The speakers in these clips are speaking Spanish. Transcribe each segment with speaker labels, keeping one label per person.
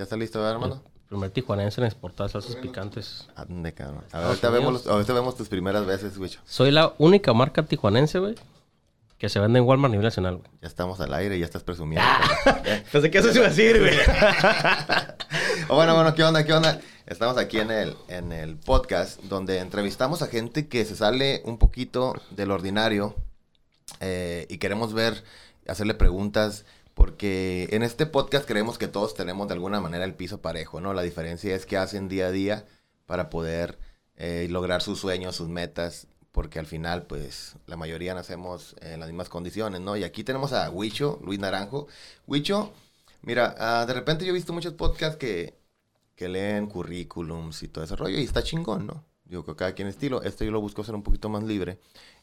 Speaker 1: ¿Ya está listo, hermano?
Speaker 2: Primer tijuanense en exportar salsas picantes.
Speaker 1: Ande, cabrón. A ver, ahorita vemos, ahorita vemos tus primeras veces, güey.
Speaker 2: Soy la única marca tijuanense, güey, que se vende en Walmart a nivel nacional, güey.
Speaker 1: Ya estamos al aire, ya estás presumiendo.
Speaker 2: Pensé que eso se iba a decir, güey.
Speaker 1: Oh, bueno, bueno, ¿qué onda? ¿Qué onda? Estamos aquí en el, en el podcast donde entrevistamos a gente que se sale un poquito del ordinario eh, y queremos ver, hacerle preguntas, porque en este podcast creemos que todos tenemos de alguna manera el piso parejo, ¿no? La diferencia es que hacen día a día para poder eh, lograr sus sueños, sus metas, porque al final, pues, la mayoría nacemos en las mismas condiciones, ¿no? Y aquí tenemos a Huicho, Luis Naranjo. Huicho, mira, ah, de repente yo he visto muchos podcasts que, que leen currículums y todo ese rollo, y está chingón, ¿no? Digo que cada quien estilo. Este yo lo busco ser un poquito más libre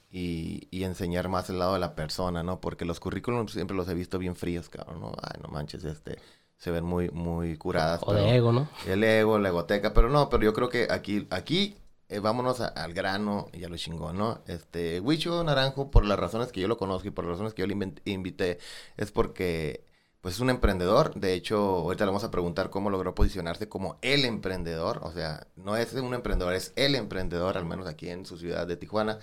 Speaker 1: y, y enseñar más el lado de la persona, ¿no? Porque los currículums siempre los he visto bien fríos, cabrón, ¿no? Ay, no manches, este, se ven muy, muy curadas.
Speaker 2: O
Speaker 1: pero-
Speaker 2: de ego, ¿no?
Speaker 1: el ego, la egoteca, pero no, pero yo creo que aquí, aquí eh, vámonos a- al grano y a lo chingón, ¿no? Este, Huicho Naranjo, por las razones que yo lo conozco y por las razones que yo le invité, es porque, pues es un emprendedor. De hecho, ahorita le vamos a preguntar cómo logró posicionarse como el emprendedor. O sea, no es un emprendedor, es el emprendedor, al menos aquí en su ciudad de Tijuana.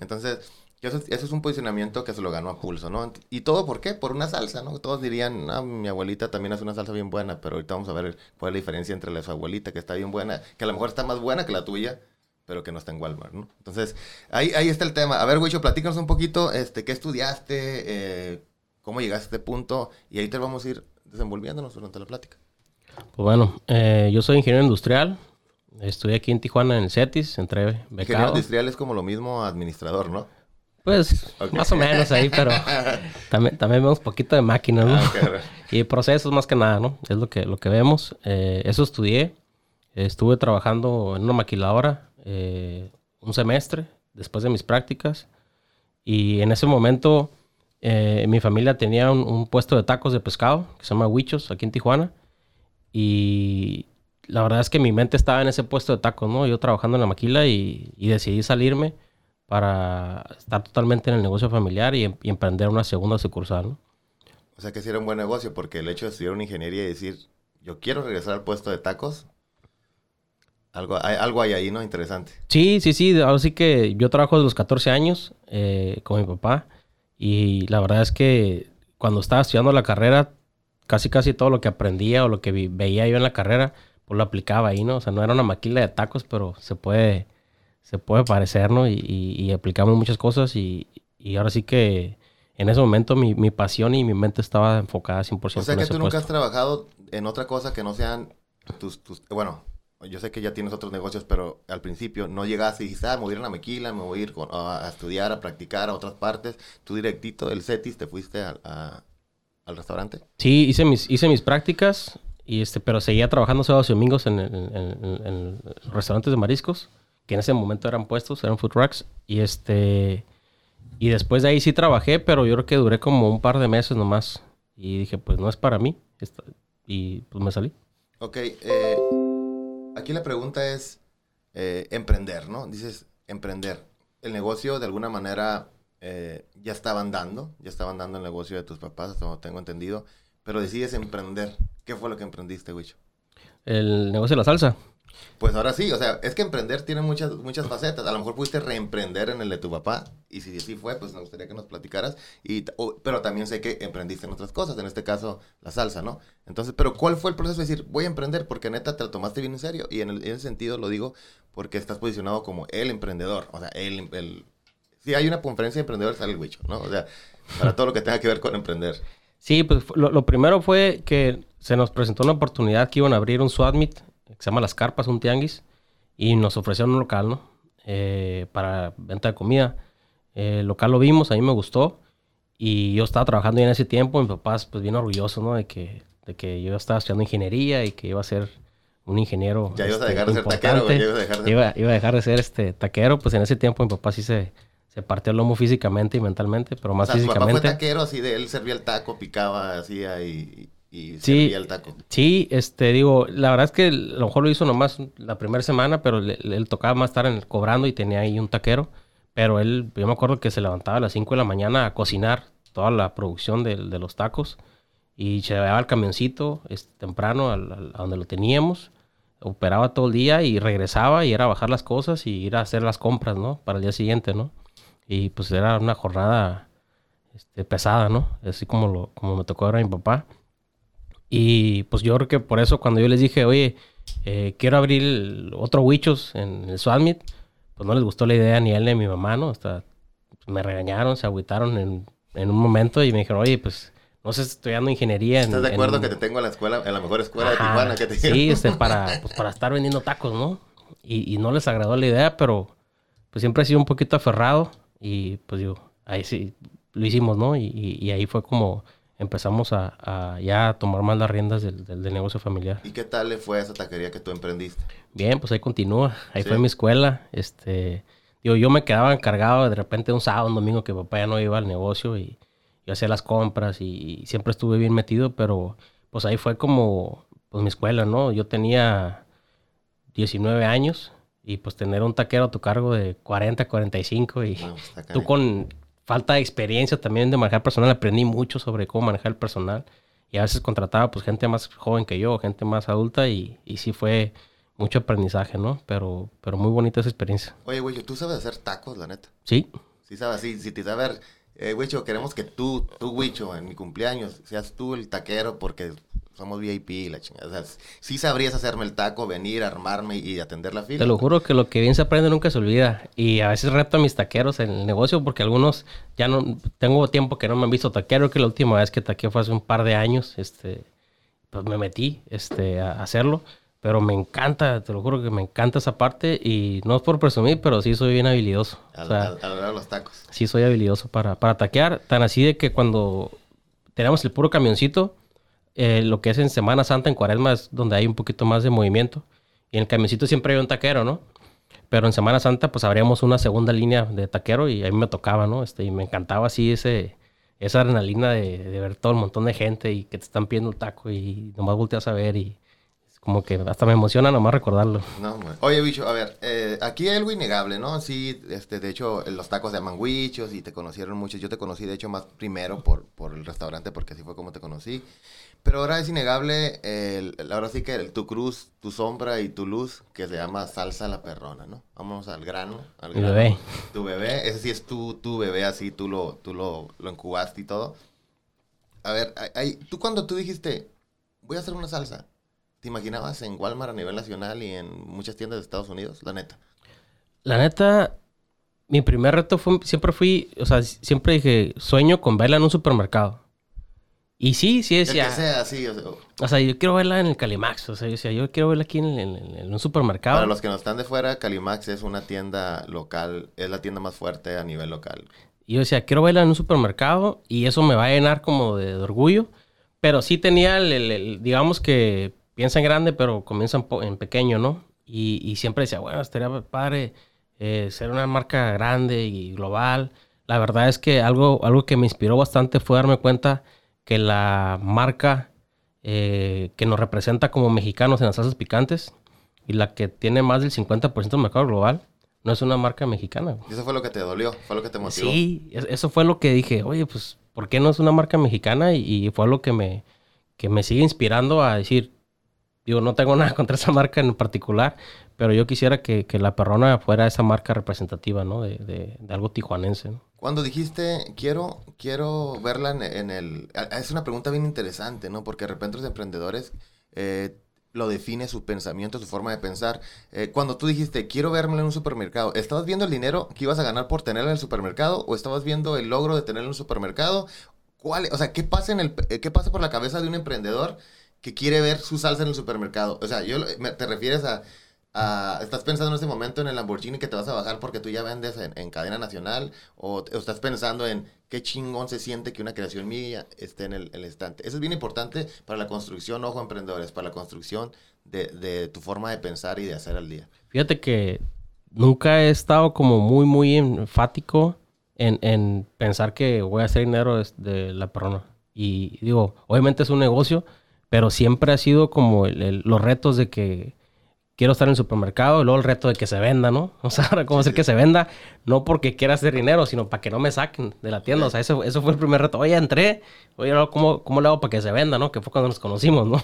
Speaker 1: Entonces, eso, es- un posicionamiento que se lo ganó a pulso, ¿no? ¿Y todo por qué? Por una salsa, ¿no? Todos dirían, ah, mi abuelita también hace una salsa bien buena, pero ahorita vamos a ver cuál es la diferencia entre la de su abuelita, que está bien buena, que a lo mejor está más buena que la tuya, pero que no está en Walmart, ¿no? Entonces, ahí, ahí está el tema. A ver, Huicho, platícanos un poquito, este, ¿qué estudiaste? Eh, ¿Cómo llegaste a este punto? Y ahí vamos a ir desenvolviéndonos durante la plática.
Speaker 2: Pues bueno, eh, yo soy ingeniero industrial. Estudié aquí en Tijuana en el CETIS, entré
Speaker 1: Ingeniero
Speaker 2: becado.
Speaker 1: industrial es como lo mismo administrador, ¿no?
Speaker 2: Pues
Speaker 1: Ok.
Speaker 2: más o menos ahí, pero también, también vemos poquito de máquinas, ¿no?
Speaker 1: Ah, ok.
Speaker 2: Y procesos más que nada, ¿no? Es lo que, lo que vemos. Eh, eso estudié. Estuve trabajando en una maquiladora eh, un semestre después de mis prácticas. Y en ese momento eh, mi familia tenía un, un puesto de tacos de pescado que se llama Huichos aquí en Tijuana. Y la verdad es que mi mente estaba en ese puesto de tacos, ¿no? Yo trabajando en la maquila y, y decidí salirme para estar totalmente en el negocio familiar y, em- y emprender una segunda sucursal, ¿no?
Speaker 1: O sea que sí era un buen negocio, porque el hecho de estudiar una ingeniería y decir, yo quiero regresar al puesto de tacos, algo hay, algo hay ahí, ¿no? Interesante.
Speaker 2: Sí, sí, sí. Ahora sí que yo trabajo desde los 14 años eh, con mi papá. Y la verdad es que cuando estaba estudiando la carrera, casi casi todo lo que aprendía o lo que vi- veía yo en la carrera, pues lo aplicaba ahí, ¿no? O sea, no era una maquila de tacos, pero se puede, se puede parecer, ¿no? Y, y- y aplicamos muchas cosas y, y ahora sí que en ese momento mi, mi pasión y mi mente estaba enfocada 100%
Speaker 1: O sea
Speaker 2: en
Speaker 1: que
Speaker 2: ese
Speaker 1: tú nunca has
Speaker 2: puesto.
Speaker 1: trabajado en otra cosa que no sean tus, tus... Bueno, yo sé que ya tienes otros negocios, pero al principio no llegaste y dijiste, ah, me voy a ir a la maquila, me voy a ir con- a, a estudiar, a practicar a otras partes. Tú directito del CETIS te fuiste al- a- al restaurante.
Speaker 2: Sí, hice mis, hice mis prácticas, y este, pero seguía trabajando sábados y domingos en, en- restaurantes de mariscos, que en ese momento eran puestos, eran food trucks. Y este y después de ahí sí trabajé, pero yo creo que duré como un par de meses nomás. Y dije, pues no es para mí. Y pues me salí.
Speaker 1: Ok, eh, aquí la pregunta es eh, emprender, ¿no? Dices emprender. El negocio de alguna manera eh, ya estaban dando, ya estaban dando el negocio de tus papás, hasta tengo entendido, pero decides emprender. ¿Qué fue lo que emprendiste, Wicho?
Speaker 2: El negocio de la salsa.
Speaker 1: Pues ahora sí, o sea, es que emprender tiene muchas, muchas facetas. A lo mejor pudiste reemprender en el de tu papá. Y si así fue, pues me gustaría que nos platicaras. Y, o- pero también sé que emprendiste en otras cosas, en este caso la salsa, ¿no? Entonces, pero ¿cuál fue el proceso de decir, voy a emprender? Porque neta te lo tomaste bien en serio. Y en, el- en ese sentido lo digo porque estás posicionado como el emprendedor. O sea, el... el si hay una conferencia de emprendedores, sale el Wicho, ¿no? O sea, para todo lo que tenga que ver con emprender.
Speaker 2: Sí, pues lo, lo primero fue que se nos presentó una oportunidad que iban a abrir un swap meet, que se llama Las Carpas, un tianguis, y nos ofrecieron un local, ¿no? Eh, para venta de comida. Eh, el local lo vimos, a mí me gustó, y yo estaba trabajando ya en ese tiempo, mi papá pues bien orgulloso, ¿no? De que, de que yo estaba estudiando ingeniería y que iba a ser un ingeniero
Speaker 1: Ya ibas a
Speaker 2: este,
Speaker 1: dejar de ser taquero, güey, ibas a dejar de-
Speaker 2: Iba, iba a dejar de ser este taquero, pues en ese tiempo mi papá sí se, se partió el lomo físicamente y mentalmente, pero
Speaker 1: O
Speaker 2: más
Speaker 1: sea, su papá fue
Speaker 2: físicamente.
Speaker 1: taquero, así de él servía el taco, picaba, hacía y, y
Speaker 2: Sí.
Speaker 1: servía el taco.
Speaker 2: Sí, este, digo, la verdad es que a lo mejor lo hizo nomás la primera semana, pero le- él tocaba más estar en el cobrando y tenía ahí un taquero. Pero él, yo me acuerdo que se levantaba a las 5 de la mañana a cocinar toda la producción de, de los tacos. y se llevaba el camioncito este, temprano al- a donde lo teníamos, operaba todo el día y regresaba y era bajar las cosas y ir a hacer las compras, ¿no? Para el día siguiente, ¿no? Y pues era una jornada este, pesada, ¿no? Así como, lo, como me tocó ahora a mi papá. Y pues yo creo que por eso cuando yo les dije, oye, eh, quiero abrir el- otro Wichos en el Swamit, pues no les gustó la idea ni a él ni a mi mamá, ¿no? Hasta me regañaron, se agüitaron en, en un momento y me dijeron, oye, pues no sé, estoy estudiando ingeniería. en-
Speaker 1: ¿Estás de
Speaker 2: en
Speaker 1: acuerdo
Speaker 2: un-
Speaker 1: que te tengo en la escuela, en la mejor escuela de
Speaker 2: Ajá,
Speaker 1: Tijuana? Que te
Speaker 2: Sí, este, para, pues, para estar vendiendo tacos, ¿no? Y, y no les agradó la idea, pero pues siempre he sido un poquito aferrado y pues digo, ahí sí, lo hicimos, ¿no? Y, y- y ahí fue como empezamos a, a ya tomar más las riendas del, del- del negocio familiar.
Speaker 1: ¿Y qué tal le fue a esa taquería que tú emprendiste?
Speaker 2: Bien, pues ahí continúa. Ahí
Speaker 1: Sí.
Speaker 2: fue mi escuela. Este, digo, yo me quedaba encargado de repente un sábado, un domingo que papá ya no iba al negocio y yo hacía las compras y, siempre estuve bien metido, pero pues ahí fue como pues mi escuela, ¿no? Yo tenía 19 años y pues tener un taquero a tu cargo de 40, 45 y
Speaker 1: No, está
Speaker 2: tú con falta de experiencia también de manejar personal, aprendí mucho sobre cómo manejar el personal y a veces contrataba pues gente más joven que yo, gente más adulta y, y sí fue mucho aprendizaje, ¿no? Pero, pero muy bonita esa experiencia.
Speaker 1: Oye, güey, tú sabes hacer tacos, la neta.
Speaker 2: Sí,
Speaker 1: Sí sabes, sí, si te sabes, eh, Wicho, queremos que tú, tú, Wicho, en mi cumpleaños, seas tú el taquero porque somos VIP la chingada. O sea, sí sabrías hacerme el taco, venir, armarme y atender la fila.
Speaker 2: te lo juro que lo que bien se aprende nunca se olvida. Y a veces reto a mis taqueros en el negocio porque algunos ya no, tengo tiempo que no me han visto taquero, que la última vez que taqueo fue hace un par de años, este, pues me metí este, a hacerlo. Pero me encanta, te lo juro que me encanta esa parte y no es por presumir, pero sí soy bien habilidoso.
Speaker 1: A,
Speaker 2: O sea,
Speaker 1: a- a lograr los tacos.
Speaker 2: sí soy habilidoso para, para taquear. Tan así de que cuando tenemos el puro camioncito, eh, lo que es en Semana Santa, en Cuaresma, es donde hay un poquito más de movimiento. Y en el camioncito siempre hay un taquero, ¿no? Pero en Semana Santa, pues abríamos una segunda línea de taquero y a mí me tocaba, ¿no? Este, y me encantaba así ese, esa adrenalina de, de ver todo el montón de gente y que te están pidiendo el taco y nomás volteas a ver y como que hasta me emociona nomás recordarlo.
Speaker 1: No. Oye, bicho, a ver, eh, aquí hay algo innegable, ¿no? Sí, este, de hecho, los tacos se llaman huichos y te conocieron muchos. Yo te conocí, de hecho, más primero por, por el restaurante, porque así fue como te conocí. Pero ahora es innegable, el- el- ahora sí que el- tu cruz, tu sombra y tu luz, que se llama salsa la perrona, ¿no? Vamos al grano. Al grano.
Speaker 2: bebé.
Speaker 1: Tu bebé, ese sí es tu, tu bebé, así tú lo, tú lo, lo incubaste y todo. A ver, hay- tú cuando tú dijiste, voy a hacer una salsa, ¿te imaginabas en Walmart a nivel nacional y en muchas tiendas de Estados Unidos? La neta.
Speaker 2: La neta, mi primer reto fue, siempre fui, o sea, siempre dije, sueño con verla en un supermercado. Y sí, sí
Speaker 1: El
Speaker 2: decía,
Speaker 1: que sea así, o sea,
Speaker 2: o sea, yo quiero verla en el Calimax, o sea, yo decía, yo quiero verla aquí en, en- en un supermercado.
Speaker 1: para los que no están de fuera, Calimax es una tienda local, es la tienda más fuerte a nivel local.
Speaker 2: Y yo decía, quiero verla en un supermercado y eso me va a llenar como de, de orgullo. Pero sí tenía, el, el- el- digamos que piensa en grande, pero comienza en, pequeño, ¿no? Y, y siempre decía, bueno, estaría padre eh, ser una marca grande y global. La verdad es que algo, algo que me inspiró bastante fue darme cuenta que la marca eh, que nos representa como mexicanos en las salsas picantes y la que tiene más del 50% del mercado global no es una marca mexicana. güey.
Speaker 1: Y eso fue lo que te dolió, fue lo que te motivó.
Speaker 2: Sí, es- eso fue lo que dije, oye, pues, ¿por qué no es una marca mexicana? Y, y fue lo que me, que me sigue inspirando a decir, digo, no tengo nada contra esa marca en particular, pero yo quisiera que, que la perrona fuera esa marca representativa, ¿no? De, de- de algo tijuanense. ¿no?
Speaker 1: Cuando dijiste, quiero, quiero verla en, en el... Es una pregunta bien interesante, ¿no? Porque de repente los emprendedores eh, lo define su pensamiento, su forma de pensar. Eh, cuando tú dijiste, quiero verla en un supermercado, ¿estabas viendo el dinero que ibas a ganar por tenerla en el supermercado? ¿O estabas viendo el logro de tenerla en un supermercado? ¿Cuál, o sea, ¿qué pasa, en el, eh, ¿qué pasa por la cabeza de un emprendedor que quiere ver su salsa en el supermercado? O sea, yo, ¿te refieres a... a- ¿Estás pensando en este momento en el Lamborghini que te vas a bajar porque tú ya vendes en, en cadena nacional? O, o estás pensando en qué chingón se siente que una creación mía esté en el, el estante? Eso es bien importante para la construcción, ojo emprendedores, para la construcción de, de tu forma de pensar y de hacer al día.
Speaker 2: Fíjate que nunca he estado como muy, muy enfático en, en pensar que voy a hacer dinero de, de la perrona. Y digo, obviamente es un negocio, pero siempre ha sido como el- el- los retos de que quiero estar en el supermercado y luego el reto de que se venda, ¿no? O sea, ahora cómo hacer que se venda, no porque quiera hacer dinero, sino para que no me saquen de la tienda. O sea, eso, eso fue el primer reto. Oye, entré, oye, ¿cómo, ¿cómo le hago para que se venda, no? Que fue cuando nos conocimos, ¿no?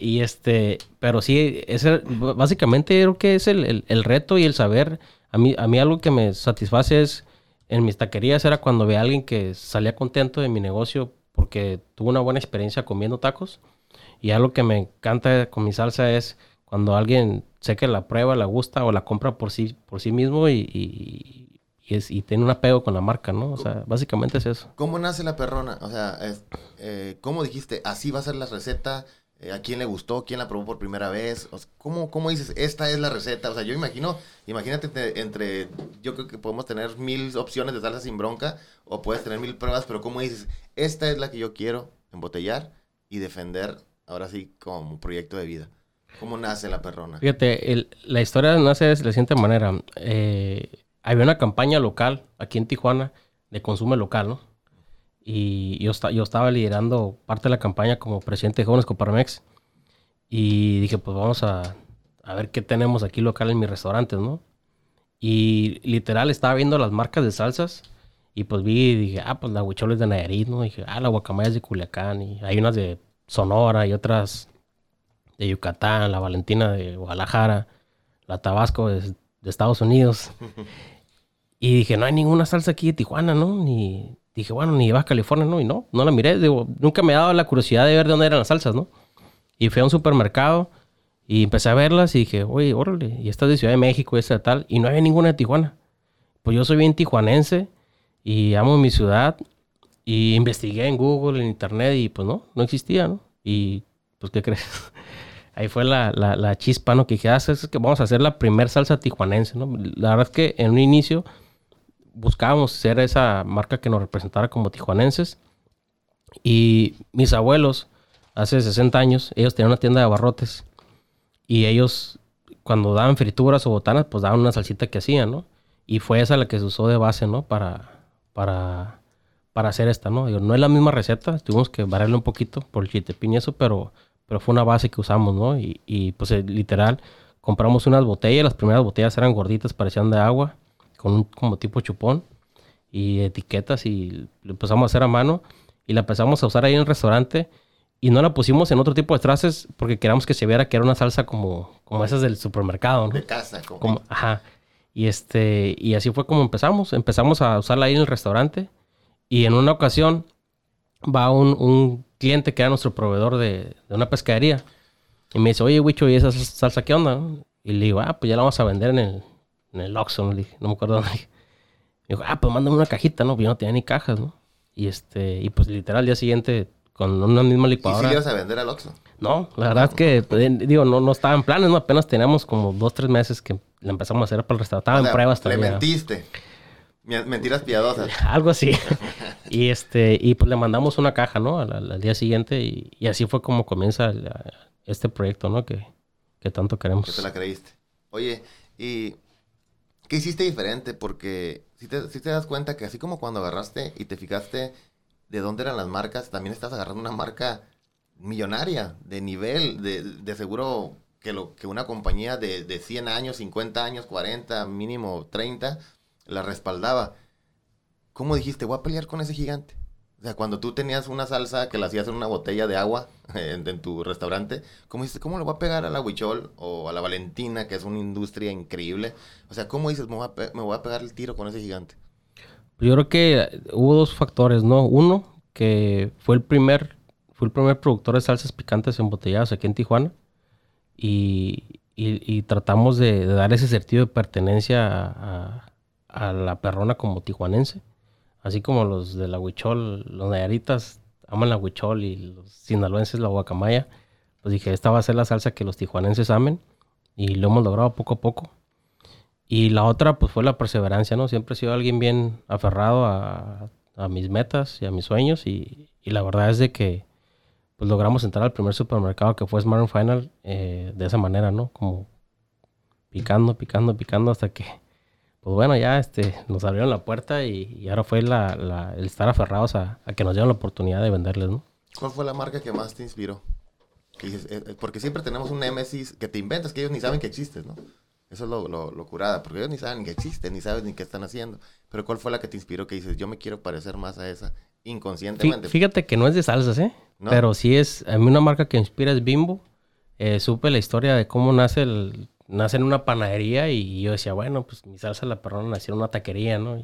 Speaker 2: Y este, pero sí, ese, básicamente creo que es el, el, reto y el saber. A mí, a mí algo que me satisface es, en mis taquerías era cuando veía a alguien que salía contento de mi negocio porque tuvo una buena experiencia comiendo tacos. Y algo que me encanta con mi salsa es cuando alguien sé que la prueba, la gusta o la compra por sí, por sí mismo y, y, es, y tiene un apego con la marca, ¿no? O sea, básicamente es eso.
Speaker 1: ¿Cómo nace la perrona? O sea, eh, ¿cómo dijiste, así va a ser la receta? Eh, ¿A quién le gustó? ¿Quién la probó por primera vez? O ¿cómo, ¿Cómo dices, esta es la receta? O sea, yo imagino, imagínate entre, yo creo que podemos tener mil opciones de salsa sin bronca o puedes tener mil pruebas, pero ¿cómo dices, esta es la que yo quiero embotellar y defender ahora sí como proyecto de vida? ¿Cómo nace la perrona?
Speaker 2: Fíjate, la historia nace de la siguiente manera. Eh, había una campaña local aquí en Tijuana de consumo local, ¿no? Y yo, yo estaba liderando parte de la campaña como presidente de Jóvenes Coparmex. Y dije, pues vamos a, a ver qué tenemos aquí local en mis restaurantes, ¿no? Y literal estaba viendo las marcas de salsas. Y pues vi y dije, ah, pues la huichol es de Nayarit, ¿no? Y dije, ah, la guacamaya es de Culiacán. Y hay unas de Sonora y otras de Yucatán, la Valentina de Guadalajara, la Tabasco de, Estados Unidos. y dije, no hay ninguna salsa aquí de Tijuana, ¿no? Ni dije, bueno, ni de Baja California, ¿no? Y no, no la miré. Digo, nunca me ha dado la curiosidad de ver de dónde eran las salsas, ¿no? Y fui a un supermercado y empecé a verlas y dije, oye, órale, y esta es de Ciudad de México, y esta de tal. Y no había ninguna de Tijuana. Pues yo soy bien tijuanense y amo mi ciudad. Y investigué en Google, en Internet, y pues no, no existía, ¿no? Y pues, ¿qué crees? ahí fue la, la, chispa, ¿no? Que dije, ah, es que vamos a hacer la primer salsa tijuanense, ¿no? La verdad es que en un inicio buscábamos ser esa marca que nos representara como tijuanenses. Y mis abuelos, hace 60 años, ellos tenían una tienda de abarrotes. Y ellos, cuando daban frituras o botanas, pues daban una salsita que hacían, ¿no? Y fue esa la que se usó de base, ¿no? Para, para, para hacer esta, ¿no? no es la misma receta, tuvimos que variarle un poquito por el chitepín y eso, pero pero fue una base que usamos, ¿no? Y, y pues eh, literal, compramos unas botellas, las primeras botellas eran gorditas, parecían de agua, con un como tipo chupón y etiquetas y lo empezamos a hacer a mano y la empezamos a usar ahí en el restaurante y no la pusimos en otro tipo de traces porque queríamos que se viera que era una salsa como, como esas del supermercado, ¿no?
Speaker 1: De casa,
Speaker 2: como. Ajá. Y este, y así fue como empezamos. Empezamos a usarla ahí en el restaurante. Y en una ocasión va un, un cliente que era nuestro proveedor de, de una pescadería. Y me dice, oye, Wicho, ¿y esa salsa qué onda? Y le digo, ah, pues ya la vamos a vender en el, en el Oxxo, ¿no? Le dije, no me acuerdo dónde. Me dijo, ah, pues mándame una cajita, ¿no? Pues yo no tenía ni cajas, ¿no? Y este, y pues literal, al día siguiente, con una misma licuadora.
Speaker 1: ¿Y si le ibas a vender al Oxxo?
Speaker 2: No, la verdad es que, pues, digo, no, no estaba en planes, ¿no? Apenas teníamos como dos, tres meses que la empezamos a hacer para el restaurante. Estaba en pruebas
Speaker 1: también. Le mentiste. Mentiras piadosas.
Speaker 2: Algo así. y este, y pues le mandamos una caja, ¿no? Al, día siguiente y, así fue como comienza este proyecto, ¿no? Que, que tanto queremos.
Speaker 1: Que te la creíste. Oye, ¿y qué hiciste diferente? Porque si te, si te das cuenta que así como cuando agarraste y te fijaste de dónde eran las marcas, también estás agarrando una marca millonaria, de nivel, de, de seguro que, lo, que una compañía de, de 100 años, 50 años, 40, mínimo 30 la respaldaba. ¿Cómo dijiste, voy a pelear con ese gigante? O sea, cuando tú tenías una salsa que la hacías en una botella de agua en, tu restaurante, ¿cómo dices, cómo le voy a pegar a la Huichol o a la Valentina, que es una industria increíble? O sea, ¿cómo dices, me voy a, pegar el tiro con ese gigante?
Speaker 2: Yo creo que hubo dos factores, ¿no? Uno, que fue el primer, fue el primer productor de salsas picantes embotelladas aquí en Tijuana. Y, y, tratamos de, dar ese sentido de pertenencia a la perrona como tijuanense. Así como los de la Huichol, los nayaritas aman la Huichol y los sinaloenses la guacamaya. Pues dije, esta va a ser la salsa que los tijuanenses amen. Y lo hemos logrado poco a poco. Y la otra, pues fue la perseverancia, ¿no? Siempre he sido alguien bien aferrado a, mis metas y a mis sueños. Y, la verdad es de que pues logramos entrar al primer supermercado que fue Smart Final eh, de esa manera, ¿no? Como picando, picando, picando hasta que pues bueno, ya este, nos abrieron la puerta y, ahora fue la, el estar aferrados a, que nos dieran la oportunidad de venderles, ¿no?
Speaker 1: ¿Cuál fue la marca que más te inspiró? eh, eh, porque siempre tenemos un némesis que te inventas, que ellos ni saben que existes, ¿no? Eso es lo, lo, curada, porque ellos ni saben que existen, ni saben ni qué están haciendo. Pero ¿cuál fue la que te inspiró que dices, yo me quiero parecer más a esa inconscientemente?
Speaker 2: Fíjate que no es de salsas, ¿eh? Pero sí es, a mí una marca que inspira es Bimbo. Eh, supe la historia de cómo nace el, nace en una panadería y yo decía, bueno, pues mi salsa la perrona nació en una taquería, ¿no?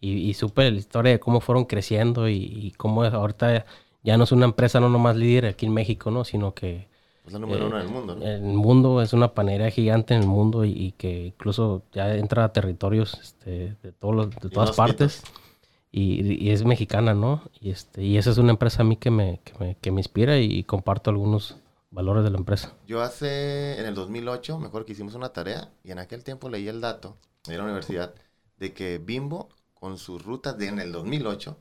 Speaker 2: Y, y, supe la historia de cómo fueron creciendo y, y cómo ahorita ya no es una empresa no nomás líder aquí en México, ¿no? Sino que
Speaker 1: es la número uno en el mundo, ¿no?
Speaker 2: El mundo es una panera gigante en el mundo y, que incluso ya entra a territorios este, de, todos de todas partes. Y, es mexicana, ¿no? Y, este, y esa es una empresa a mí que me, que me, inspira y, comparto algunos valores de la empresa.
Speaker 1: Yo hace, en el 2008, mejor que hicimos una tarea y en aquel tiempo leí el dato de la universidad de que Bimbo, con sus rutas de en el 2008,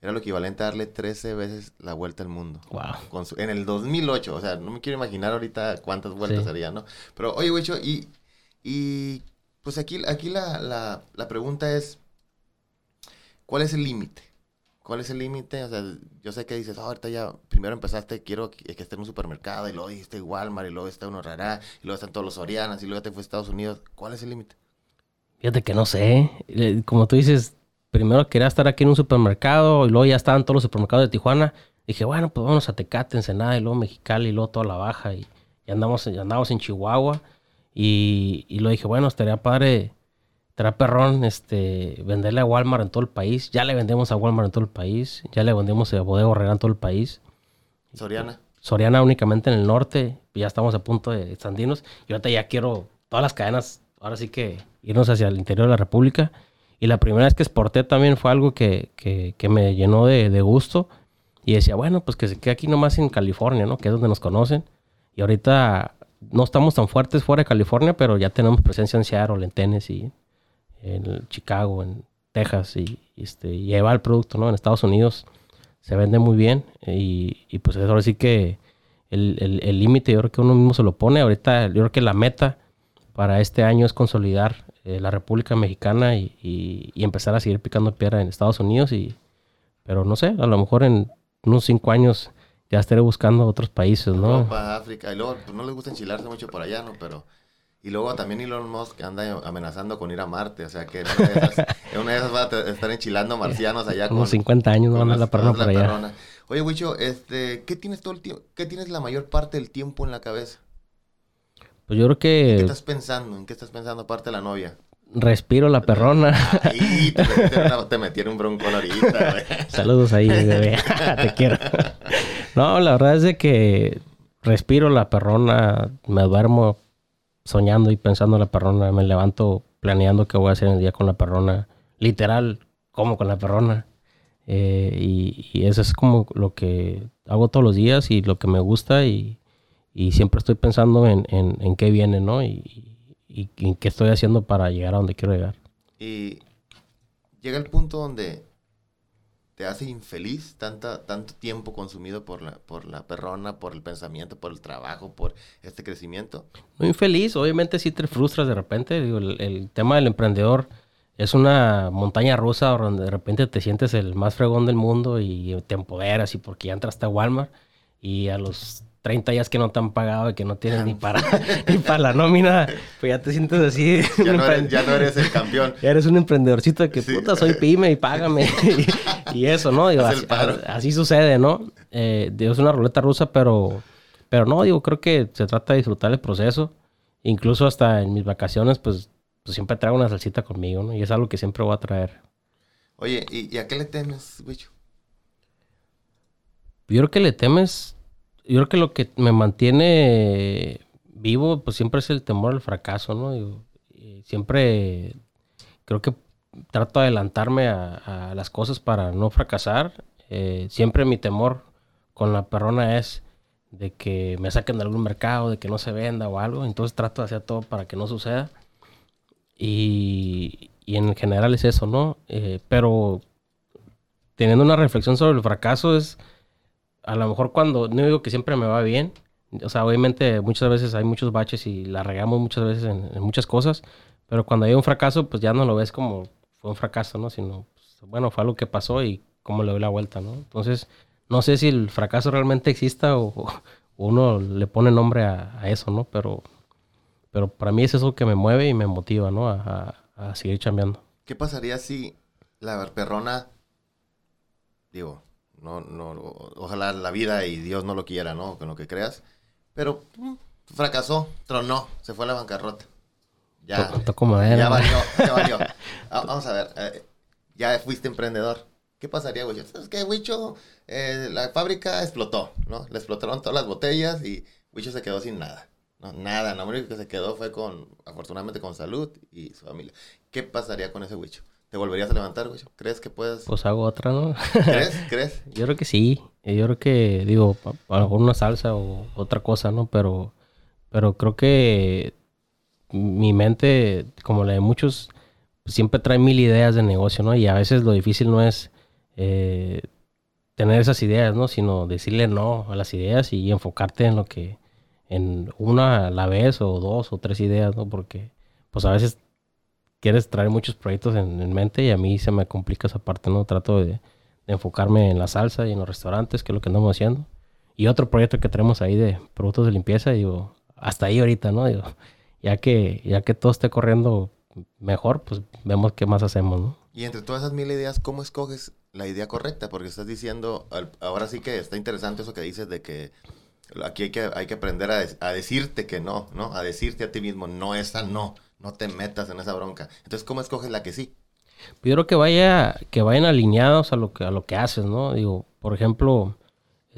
Speaker 1: era lo equivalente a darle 13 veces la vuelta al mundo.
Speaker 2: Wow.
Speaker 1: en el 2008, o sea, no me quiero imaginar ahorita cuántas vueltas haría, ¿no? Pero, oye, Wicho, y, y pues aquí, aquí la, pregunta es, ¿cuál es el límite? ¿Cuál es el límite? O sea, yo sé que dices, oh, ahorita ya, primero empezaste, quiero que, esté en un supermercado, y luego dijiste Walmart, y luego está uno rara, y luego están todos los Sorianas, y luego te fue a Estados Unidos. ¿Cuál es el límite?
Speaker 2: Fíjate que no sé. Como tú dices, primero quería estar aquí en un supermercado y luego ya estaban todos los supermercados de Tijuana. Dije, bueno, pues vamos a Tecate, Ensenada y luego Mexicali y luego toda la baja. Y, andamos, andamos en Chihuahua. Y, y luego dije, bueno, estaría padre, estaría perrón este, venderle a Walmart en todo el país. Ya le vendemos a Walmart en todo el país. Ya le vendemos a Bodega Horrera en todo el país.
Speaker 1: Soriana.
Speaker 2: Soriana únicamente en el norte. Ya estamos a punto de expandirnos. Y ahorita ya quiero todas las cadenas, ahora sí que irnos hacia el interior de la República. Y la primera vez que exporté también fue algo que, que, me llenó de, de, gusto. Y decía, bueno, pues que se quede aquí nomás en California, ¿no? Que es donde nos conocen. Y ahorita no estamos tan fuertes fuera de California, pero ya tenemos presencia en Seattle, en Tennessee, en Chicago, en Texas. Y, este, y lleva el producto, ¿no? En Estados Unidos se vende muy bien. Y, y pues ahora sí que el límite yo creo que uno mismo se lo pone. Ahorita yo creo que la meta para este año es consolidar eh, la República Mexicana y, empezar a seguir picando piedra en Estados Unidos. Y, pero no sé, a lo mejor en unos cinco años ya estaré buscando otros países, ¿no?
Speaker 1: Europa, África, y luego pues, no les gusta enchilarse mucho por allá, ¿no? Pero... Y luego también Elon Musk anda amenazando con ir a Marte, o sea que en una de esas, va a estar enchilando marcianos allá.
Speaker 2: Como 50 años no van a la perrona por allá.
Speaker 1: Oye, Wicho, este, ¿qué tienes todo el tiempo, qué tienes la mayor parte del tiempo en la cabeza?
Speaker 2: Pues yo creo que...
Speaker 1: ¿En qué estás pensando? ¿En qué estás pensando aparte de la novia?
Speaker 2: Respiro la perrona.
Speaker 1: Ahí, te, metieron, un bronco ahorita, güey.
Speaker 2: Saludos ahí, bebé. te quiero. No, la verdad es de que respiro la perrona, me duermo soñando y pensando en la perrona, me levanto planeando qué voy a hacer en el día con la perrona. Literal, como con la perrona. Eh, y, y, eso es como lo que hago todos los días y lo que me gusta y, y siempre estoy pensando en, en, qué viene, ¿no? Y, y, en qué estoy haciendo para llegar a donde quiero llegar.
Speaker 1: Y llega el punto donde te hace infeliz tanta, tanto tiempo consumido por la, por la perrona, por el pensamiento, por el trabajo, por este crecimiento.
Speaker 2: No infeliz, obviamente sí te frustras de repente. Digo, el, el tema del emprendedor es una montaña rusa donde de repente te sientes el más fregón del mundo y te empoderas y porque ya entraste a Walmart y a los 30 días que no te han pagado y que no tienes ni para, ni para la nómina, pues ya te sientes así.
Speaker 1: Ya, no eres, ya no eres, el campeón.
Speaker 2: Ya eres un emprendedorcito de que puta, soy pyme y págame. y, eso, ¿no? Digo, así, sucede, ¿no? Eh, es una ruleta rusa, pero, pero no, digo, creo que se trata de disfrutar el proceso. Incluso hasta en mis vacaciones, pues, pues siempre traigo una salsita conmigo, ¿no? Y es algo que siempre voy a traer.
Speaker 1: Oye, ¿y, a qué le temes, bicho?
Speaker 2: Yo creo que le temes yo creo que lo que me mantiene vivo, pues siempre es el temor al fracaso, ¿no? siempre creo que trato de adelantarme a, las cosas para no fracasar. Eh, siempre mi temor con la perrona es de que me saquen de algún mercado, de que no se venda o algo. Entonces trato de hacer todo para que no suceda. Y, en general es eso, ¿no? Eh, pero teniendo una reflexión sobre el fracaso es a lo mejor cuando, no digo que siempre me va bien, o sea, obviamente muchas veces hay muchos baches y la regamos muchas veces en, muchas cosas, pero cuando hay un fracaso, pues ya no lo ves como fue un fracaso, ¿no? Sino, pues, bueno, fue algo que pasó y cómo le doy la vuelta, ¿no? Entonces, no sé si el fracaso realmente exista o, uno le pone nombre a, eso, ¿no? Pero, pero para mí es eso que me mueve y me motiva, ¿no? A, seguir chambeando.
Speaker 1: ¿Qué pasaría si la perrona, digo, no, no, ojalá la vida y Dios no lo quiera, ¿no? Con lo que creas, pero mm, fracasó, tronó, se fue a la bancarrota. Ya, ya valió, ya valió. Ah, vamos a ver, eh, ya fuiste emprendedor. ¿Qué pasaría, güey? ¿Sabes qué, Wicho? Eh, la fábrica explotó, ¿no? Le explotaron todas las botellas y Wicho se quedó sin nada. No, nada, lo único que se quedó fue con, afortunadamente, con salud y su familia. ¿Qué pasaría con ese Wicho? ¿Te volverías a levantar, Wicho? ¿Crees que puedes?
Speaker 2: Pues hago otra, ¿no?
Speaker 1: ¿Crees? ¿Crees?
Speaker 2: Yo creo que sí. Yo creo que, digo, a lo mejor una salsa o otra cosa, ¿no? Pero, pero creo que mi mente, como la de muchos, pues siempre trae mil ideas de negocio, ¿no? Y a veces lo difícil no es eh, tener esas ideas, ¿no? Sino decirle no a las ideas y enfocarte en lo que, en una a la vez o dos o tres ideas, ¿no? Porque pues a veces quieres traer muchos proyectos en, mente y a mí se me complica esa parte, ¿no? Trato de, enfocarme en la salsa y en los restaurantes, que es lo que andamos haciendo. Y otro proyecto que tenemos ahí de productos de limpieza, digo, hasta ahí ahorita, ¿no? Digo, ya que, ya que todo esté corriendo mejor, pues vemos qué más hacemos, ¿no?
Speaker 1: Y entre todas esas mil ideas, ¿cómo escoges la idea correcta? Porque estás diciendo, ahora sí que está interesante eso que dices de que aquí hay que, hay que aprender a, decirte que no, ¿no? A decirte a ti mismo, no, esa no, no te metas en esa bronca. Entonces, ¿cómo escoges la que sí?
Speaker 2: Yo que vaya, que vayan alineados a lo que, a lo que haces, ¿no? Digo, por ejemplo,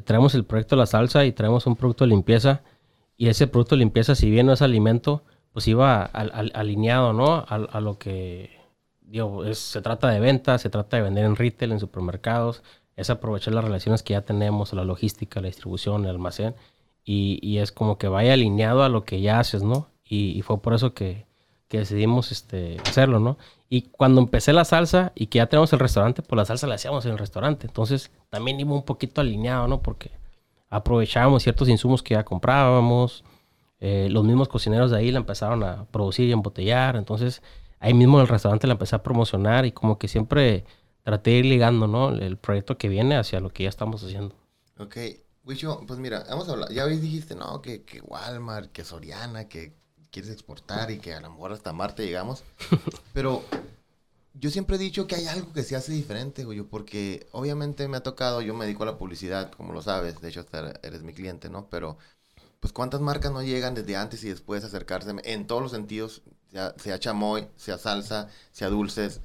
Speaker 2: traemos el proyecto de la salsa y traemos un producto de limpieza y ese producto de limpieza, si bien no es alimento, pues iba alineado, ¿no? A, lo que, digo, se trata de venta, se trata de vender en retail, en supermercados, es aprovechar las relaciones que ya tenemos, la logística, la distribución, el almacén, y, es como que vaya alineado a lo que ya haces, ¿no? Y, fue por eso que, decidimos este, hacerlo, ¿no? Y cuando empecé la salsa y que ya tenemos el restaurante, pues la salsa la hacíamos en el restaurante, entonces también iba un poquito alineado, ¿no? Porque aprovechábamos ciertos insumos que ya comprábamos, eh, los mismos cocineros de ahí la empezaron a producir y embotellar. Entonces, ahí mismo en el restaurante la empecé a promocionar y como que siempre traté de ir ligando, ¿no? El proyecto que viene hacia lo que ya estamos haciendo.
Speaker 1: Ok. Pues mira, hemos hablado, ya dijiste, no, que, que Walmart, que Soriana, que quieres exportar y que a lo mejor hasta Marte llegamos. Pero yo siempre he dicho que hay algo que se hace diferente, güey, porque obviamente me ha tocado, yo me dedico a la publicidad, como lo sabes, de hecho eres mi cliente, ¿no? Pero pues cuántas marcas no llegan desde antes y después acercarse en todos los sentidos, sea, chamoy, sea salsa, sea dulces.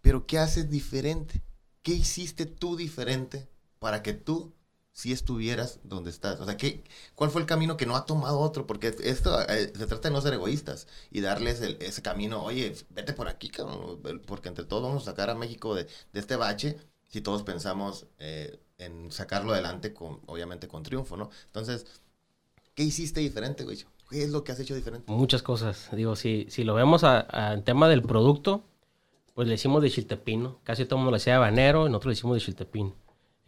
Speaker 1: Pero ¿qué haces diferente? ¿Qué hiciste tú diferente para que tú si estuvieras donde estás? O sea, ¿qué, ¿cuál fue el camino que no ha tomado otro? Porque esto eh, se trata de no ser egoístas y darles ese camino, oye, vete por aquí, cabrón, porque entre todos vamos a sacar a México de, este bache si todos pensamos eh, en sacarlo adelante, con, obviamente con triunfo, ¿no? Entonces, ¿Qué hiciste diferente, güey? ¿Qué es lo que has hecho diferente?
Speaker 2: Muchas cosas. Digo, si, si lo vemos en tema del producto, pues le hicimos de chiltepín, Casi todo el mundo le hacía banero y nosotros le hicimos de chiltepín.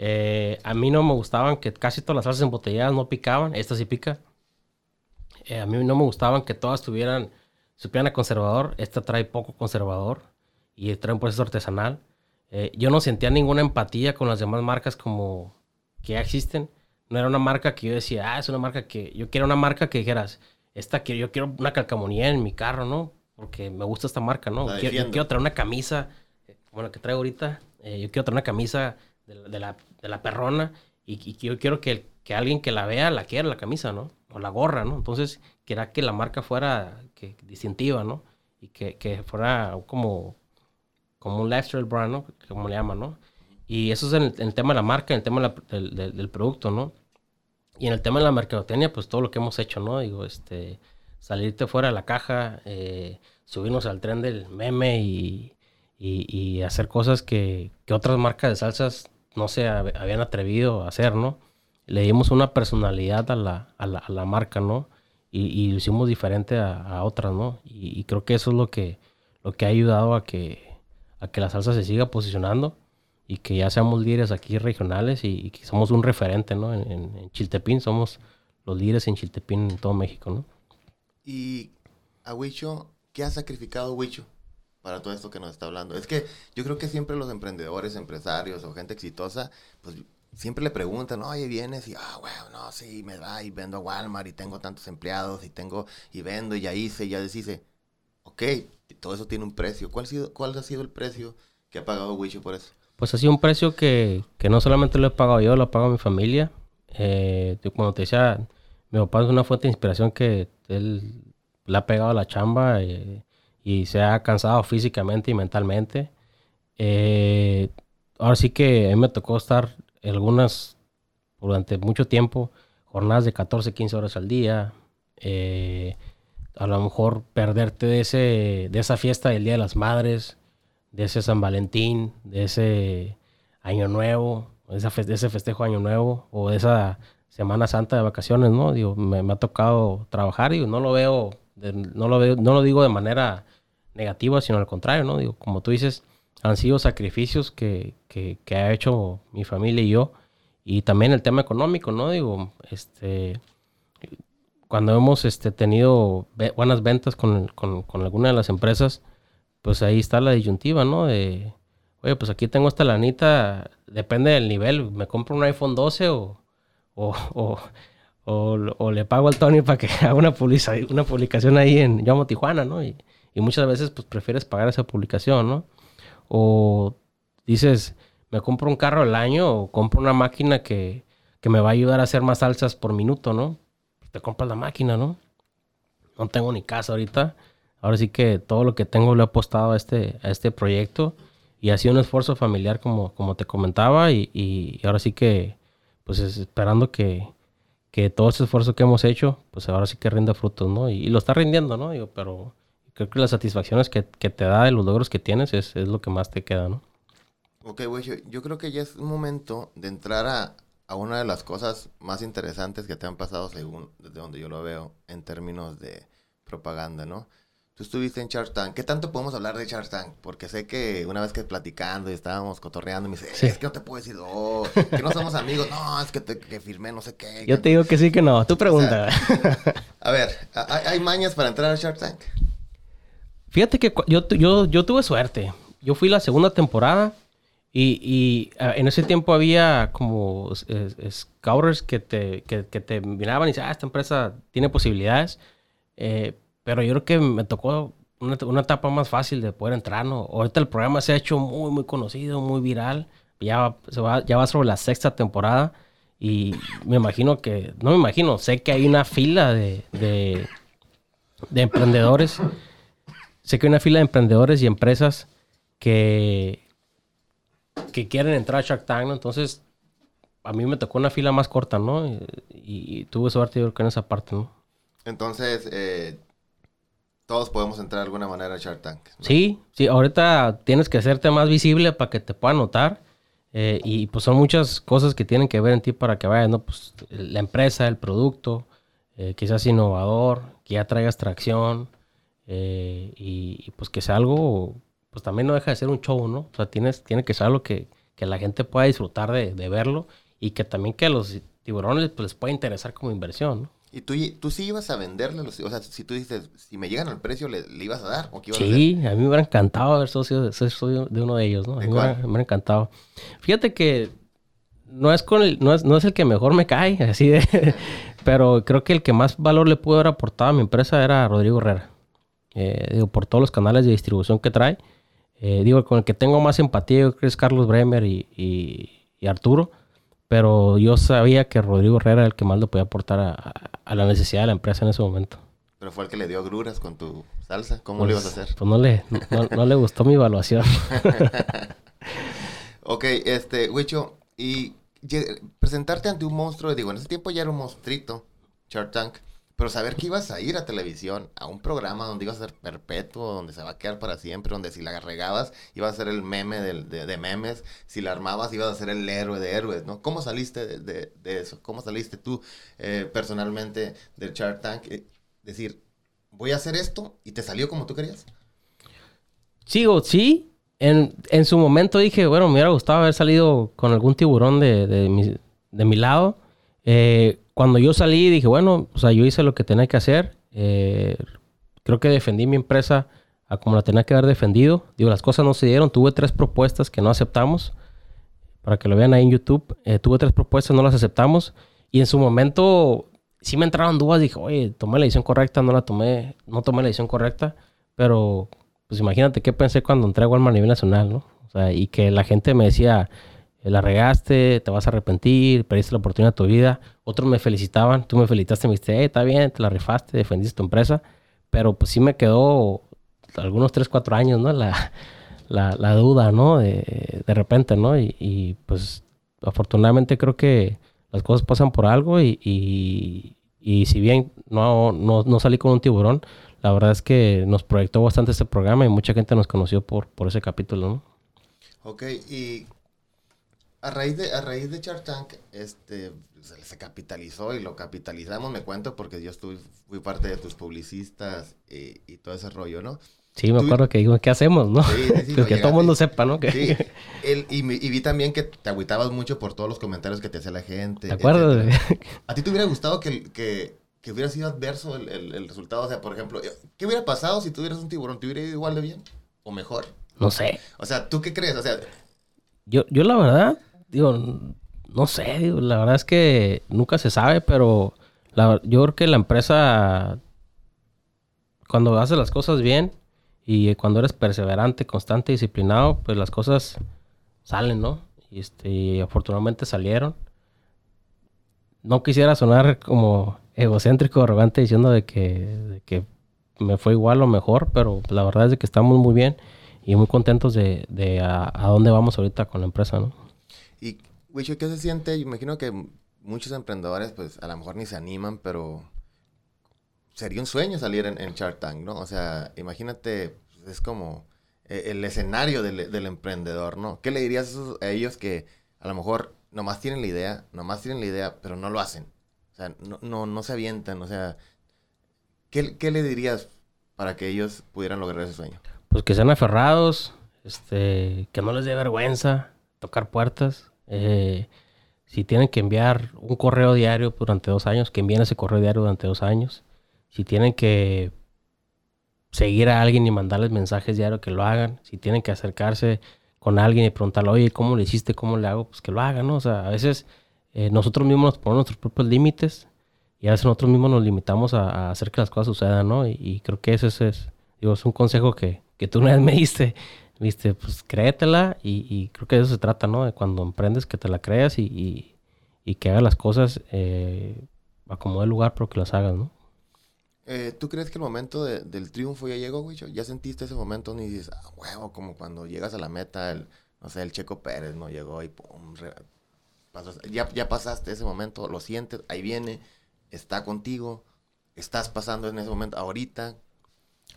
Speaker 2: Eh, a mí no me gustaban que casi todas las salsas embotelladas no picaban. Esta sí pica. Eh, a mí no me gustaban que todas tuvieran, supieran a conservador. Esta trae poco conservador y trae un proceso artesanal. Eh, yo no sentía ninguna empatía con las demás marcas como que ya existen no era una marca que yo decía, ah, es una marca que yo quiero una marca que dijeras, esta que yo quiero una calcamonía en mi carro, ¿no? Porque me gusta esta marca, ¿no? Quiero, yo quiero traer una camisa, como la que traigo ahorita, eh, yo quiero traer una camisa de, la, de la, perrona y, yo quiero que, que, alguien que la vea la quiera la camisa, ¿no? O la gorra, ¿no? Entonces, quería que la marca fuera distintiva, ¿no? Y que, que fuera como, como un lifestyle brand, ¿no? Como le llaman, ¿no? Y eso es en el, tema de la marca, en el tema del, del, producto, ¿no? Y en el tema de la mercadotecnia, pues todo lo que hemos hecho, ¿no? Digo, este, salirte fuera de la caja, eh, subirnos al tren del meme y, y, hacer cosas que, que, otras marcas de salsas no se habían atrevido a hacer, ¿no? Le dimos una personalidad a la, a la, a la marca, ¿no? Y, y, lo hicimos diferente a, otras, ¿no? Y, creo que eso es lo que, lo que ha ayudado a que, a que la salsa se siga posicionando y que ya seamos líderes aquí regionales y, que somos un referente, ¿no? En, Chiltepín somos los líderes en Chiltepín en todo México, ¿no?
Speaker 1: Y a Huicho, ¿qué ha sacrificado Huicho para todo esto que nos está hablando? Es que yo creo que siempre los emprendedores, empresarios o gente exitosa, pues siempre le preguntan, oye, vienes y, ah, bueno, no, sí, me da y vendo a Walmart y tengo tantos empleados y tengo, y vendo y ya hice, y ya deshice. Ok, todo eso tiene un precio. ¿Cuál ha sido, cuál ha sido el precio que ha pagado Wisho por eso?
Speaker 2: Pues ha sido un precio que, que no solamente lo he pagado yo, lo ha pagado mi familia. Eh, como te decía, mi papá es una fuente de inspiración que él le ha pegado la chamba eh, y se ha cansado físicamente y mentalmente. Eh, ahora sí que a mí me tocó estar algunas, durante mucho tiempo, jornadas de 14, 15 horas al día. Eh, a lo mejor perderte de, ese, de esa fiesta del Día de las Madres, de ese San Valentín, de ese Año Nuevo, de, ese festejo Año Nuevo, o de esa Semana Santa de vacaciones, ¿no? Digo, me, ha tocado trabajar y no lo veo, no lo veo, no lo digo de manera negativa, sino al contrario, ¿no? Digo, como tú dices, han sido sacrificios que, que, ha hecho mi familia y yo. Y también el tema económico, ¿no? Digo, este, cuando hemos este, tenido buenas ventas con, con, con, alguna de las empresas, pues ahí está la disyuntiva, ¿no? De, oye, pues aquí tengo esta lanita, depende del nivel, me compro un iPhone 12 o, o, o, o, le pago al Tony para que haga una, una publicación ahí en Llamo Tijuana, ¿no? Y, y muchas veces pues prefieres pagar esa publicación, ¿no? O dices, me compro un carro al año o compro una máquina que, me va a ayudar a hacer más salsas por minuto, ¿no? Te compras la máquina, ¿no? No tengo ni casa ahorita. Ahora sí que todo lo que tengo lo he apostado a este, a este proyecto y ha sido un esfuerzo familiar como, como te comentaba y, ahora sí que pues esperando que, todo ese esfuerzo que hemos hecho pues ahora sí que rinda frutos, ¿no? Y, lo está rindiendo, ¿no? Digo, pero creo que las satisfacciones que, te da de los logros que tienes es, lo que más te queda, ¿no?
Speaker 1: Ok, güey, yo, creo que ya es un momento de entrar a, una de las cosas más interesantes que te han pasado, según desde donde yo lo veo, en términos de propaganda, ¿no? Tú estuviste en Shark Tank. ¿Qué tanto podemos hablar de Shark Tank? Porque sé que una vez que platicando y estábamos cotorreando, me dice, es que no te puedo decir, oh, que no somos amigos. No, es que, te, que firmé no sé qué.
Speaker 2: Yo te digo que sí, que no. Tú pregunta.
Speaker 1: a ver, ¿hay, ¿hay mañas para entrar a Shark Tank?
Speaker 2: Fíjate que yo, yo, yo tuve suerte. Yo fui la segunda temporada y, ah, en ese tiempo había como scouters que te, que, te miraban y decían, ah, esta empresa tiene posibilidades. Eh, pero yo creo que me tocó una, etapa más fácil de poder entrar, ¿no? Ahorita el programa se ha hecho muy, muy conocido, muy viral. Ya va, ya va sobre la sexta temporada y me imagino que, no me imagino, sé que hay una fila de, de, de emprendedores sé que hay una fila de emprendedores y empresas que, que quieren entrar a Shark Tank, Entonces, a mí me tocó una fila más corta, ¿no? Y, tuve suerte yo creo en esa parte, ¿no?
Speaker 1: Entonces, eh, todos podemos entrar de alguna manera a Shark Tank.
Speaker 2: Sí, sí, ahorita tienes que hacerte más visible para que te puedan notar. Eh, y pues son muchas cosas que tienen que ver en ti para que vayas, ¿no? Pues la empresa, el producto, eh, quizás innovador, que ya traigas tracción, eh, y, pues que sea algo, pues también no deja de ser un show, ¿no? O sea, tienes, tiene que ser algo que, que la gente pueda disfrutar de, de, verlo y que también que a los tiburones pues, les pueda interesar como inversión, ¿no?
Speaker 1: ¿Y tú, tú sí ibas a venderle? o sea, si tú dices, si me llegan al precio, ¿le, ibas a dar? ¿o qué
Speaker 2: sí, a, mí me hubiera encantado haber socio, ser socio de uno de ellos, ¿no? A mí me hubiera, me encantado. Fíjate que no es, con el, no, es, no es el que mejor me cae, así de... pero creo que el que más valor le pudo haber aportado a mi empresa era Rodrigo Herrera. Eh, digo, por todos los canales de distribución que trae. Eh, digo, con el que tengo más empatía es Carlos Bremer y, Arturo, pero yo sabía que Rodrigo Herrera era el que más le podía aportar a, la necesidad de la empresa en ese momento.
Speaker 1: Pero fue el que le dio gruras con tu salsa. ¿Cómo lo ibas a hacer?
Speaker 2: Pues no le, no, le gustó mi evaluación.
Speaker 1: ok, este, Wicho, y presentarte ante un monstruo, digo, en ese tiempo ya era un monstruito, Shark Tank. Pero saber que ibas a ir a televisión, a un programa donde ibas a ser perpetuo, donde se va a quedar para siempre, donde si la regabas ibas a ser el meme de, memes, si la armabas ibas a ser el héroe de héroes, ¿no? ¿Cómo saliste de, eso? ¿Cómo saliste tú eh, personalmente del Shark Tank? Eh, decir, voy a hacer esto y te salió como tú querías.
Speaker 2: Sigo, sí. En, en su momento dije, bueno, me hubiera gustado haber salido con algún tiburón de, de, mi, de mi lado. Eh, cuando yo salí dije, bueno, o sea, yo hice lo que tenía que hacer. Eh, creo que defendí mi empresa a como la tenía que haber defendido. Digo, las cosas no se dieron. Tuve tres propuestas que no aceptamos. para que lo vean ahí en YouTube. Eh, tuve tres propuestas, no las aceptamos. Y en su momento sí me entraron dudas. Dije, oye, tomé la decisión correcta, no la tomé, no tomé la decisión correcta. Pero, pues imagínate qué pensé cuando entré a Walmart a nivel nacional, ¿no? O sea, y que la gente me decía, la regaste, te vas a arrepentir, perdiste la oportunidad de tu vida. Otros me felicitaban, tú me felicitaste, me dijiste, hey, está bien, te la rifaste, defendiste tu empresa. Pero pues sí me quedó algunos 3, 4 años, ¿no? La, la, la duda, ¿no? De, de repente, ¿no? Y, y, pues afortunadamente creo que las cosas pasan por algo y, y, y si bien no, no, no, salí con un tiburón, la verdad es que nos proyectó bastante este programa y mucha gente nos conoció por, por ese capítulo, ¿no?
Speaker 1: Ok, y a raíz de, a raíz de Shark Tank, este, se, se, capitalizó y lo capitalizamos, me cuento, porque yo estuve, fui parte de tus publicistas y, y todo ese rollo, ¿no?
Speaker 2: Sí, me acuerdo que digo, ¿qué hacemos, no? Sí, sí, sí, que todo el mundo sepa, ¿no? Que...
Speaker 1: Sí, el, y, y, vi también que te agüitabas mucho por todos los comentarios que te hacía la gente.
Speaker 2: ¿De acuerdo?
Speaker 1: ¿A ti te hubiera gustado que, que, que hubiera sido adverso el, el, el, resultado? O sea, por ejemplo, ¿qué hubiera pasado si tuvieras un tiburón? ¿Te hubiera ido igual de bien? ¿O mejor?
Speaker 2: No sé.
Speaker 1: O sea, ¿tú qué crees? O sea...
Speaker 2: Yo, yo la verdad, digo, no sé, la verdad es que nunca se sabe, pero la, yo creo que la empresa, cuando hace las cosas bien, y cuando eres perseverante, constante, disciplinado, pues las cosas salen, ¿no? Y este, afortunadamente salieron. No quisiera sonar como egocéntrico arrogante diciendo de que, que me fue igual o mejor, pero la verdad es de que estamos muy bien y muy contentos de, de a, dónde vamos ahorita con la empresa, ¿no?
Speaker 1: Y, Wicho, ¿qué se siente? Imagino que muchos emprendedores, pues, a lo mejor ni se animan, pero sería un sueño salir en, en Shark Tank, ¿no? O sea, imagínate, pues, es como eh, el escenario del, del, emprendedor, ¿no? ¿Qué le dirías a, esos, a, ellos que a lo mejor nomás tienen la idea, nomás tienen la idea, pero no lo hacen? O sea, no, no, no se avientan, o sea, ¿qué, ¿qué, le dirías para que ellos pudieran lograr ese sueño?
Speaker 2: Pues que sean aferrados, este, que no les dé vergüenza tocar puertas. Eh, si tienen que enviar un correo diario durante dos años, que envíen ese correo diario durante dos años si tienen que seguir a alguien y mandarles mensajes diarios, que lo hagan. Si tienen que acercarse con alguien y preguntarle, oye, ¿cómo le hiciste? ¿Cómo le hago? Pues que lo hagan, ¿no? O sea, a veces eh, nosotros mismos nos ponemos nuestros propios límites y a veces nosotros mismos nos limitamos a, hacer que las cosas sucedan, ¿no? Y, y, creo que ese es, digo, es un consejo que, que tú una vez me diste. Viste, pues créetela y, y, creo que de eso se trata, ¿no? De cuando emprendes que te la creas y, y, y que hagas las cosas eh, el lugar, pero que las hagas, ¿no?
Speaker 1: Eh, ¿Tú crees que el momento de, del triunfo ya llegó, güey? ¿Ya sentiste ese momento ni dices, ah, huevo, como cuando llegas a la meta, el, no sé, el Checo Pérez no llegó y pum, re, ya, ya pasaste ese momento, lo sientes, ahí viene, está contigo, estás pasando en ese momento ahorita.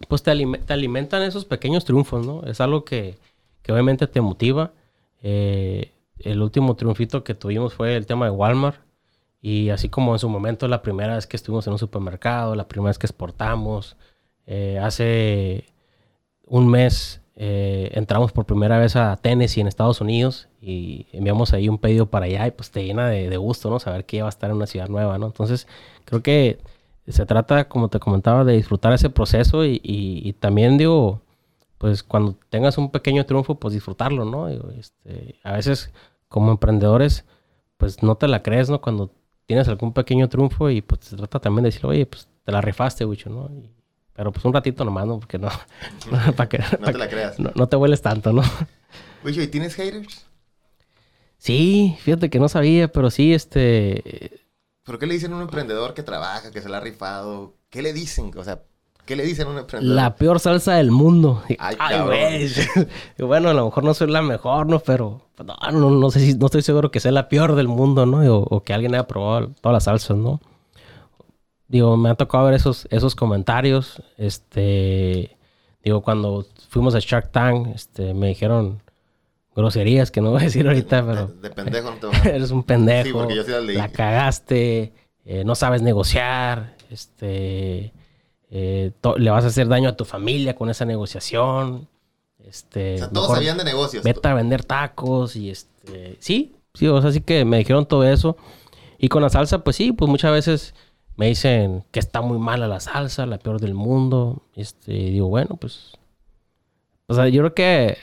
Speaker 2: Pues te, alim te alimentan esos pequeños triunfos, ¿no? Es algo que, que obviamente te motiva. Eh, el último triunfito que tuvimos fue el tema de Walmart. Y así como en su momento la primera vez que estuvimos en un supermercado, la primera vez que exportamos, eh, hace un mes eh, entramos por primera vez a Tennessee en Estados Unidos y enviamos ahí un pedido para allá y pues te llena de, de gusto, ¿no? Saber que ya va a estar en una ciudad nueva, ¿no? Entonces creo que se trata, como te comentaba, de disfrutar ese proceso y, y, y también digo, pues cuando tengas un pequeño triunfo, pues disfrutarlo, ¿no? Digo, este, a veces como emprendedores, pues no te la crees, ¿no? Cuando tienes algún pequeño triunfo y pues se trata también de decir, oye, pues te la rifaste, Wicho, ¿no? Y, pero pues un ratito nomás, ¿no? Porque no...
Speaker 1: no, para que, no te la creas.
Speaker 2: No, no, te hueles tanto, ¿no?
Speaker 1: Wicho, ¿y tienes haters?
Speaker 2: Sí, fíjate que no sabía, pero sí, este...
Speaker 1: ¿Pero qué le dicen a un emprendedor que trabaja, que se la ha rifado? ¿Qué le dicen? O sea, ¿qué le dicen a un emprendedor?
Speaker 2: La peor salsa del mundo. Ay, güey. bueno, a lo mejor no soy la mejor, ¿no? Pero no, no, no, sé si, no estoy seguro que sea la peor del mundo, ¿no? O, o, que alguien haya probado todas las salsas, ¿no? Digo, me ha tocado ver esos, esos comentarios. Este. Digo, cuando fuimos a Shark Tank, este, me dijeron groserías que no voy a decir ahorita, pero.
Speaker 1: De, de pendejo no te.
Speaker 2: Eres un pendejo.
Speaker 1: Sí, porque yo sí las leí.
Speaker 2: La cagaste. Eh, no sabes negociar. Este. Eh, le vas a hacer daño a tu familia con esa negociación. Este,
Speaker 1: o sea, todos sabían de negocios.
Speaker 2: Vete a vender tacos y este. Sí, sí, o sea, sí que me dijeron todo eso. Y con la salsa, pues sí, pues muchas veces me dicen que está muy mala la salsa, la peor del mundo. Este, y digo, bueno, pues. O sea, yo creo que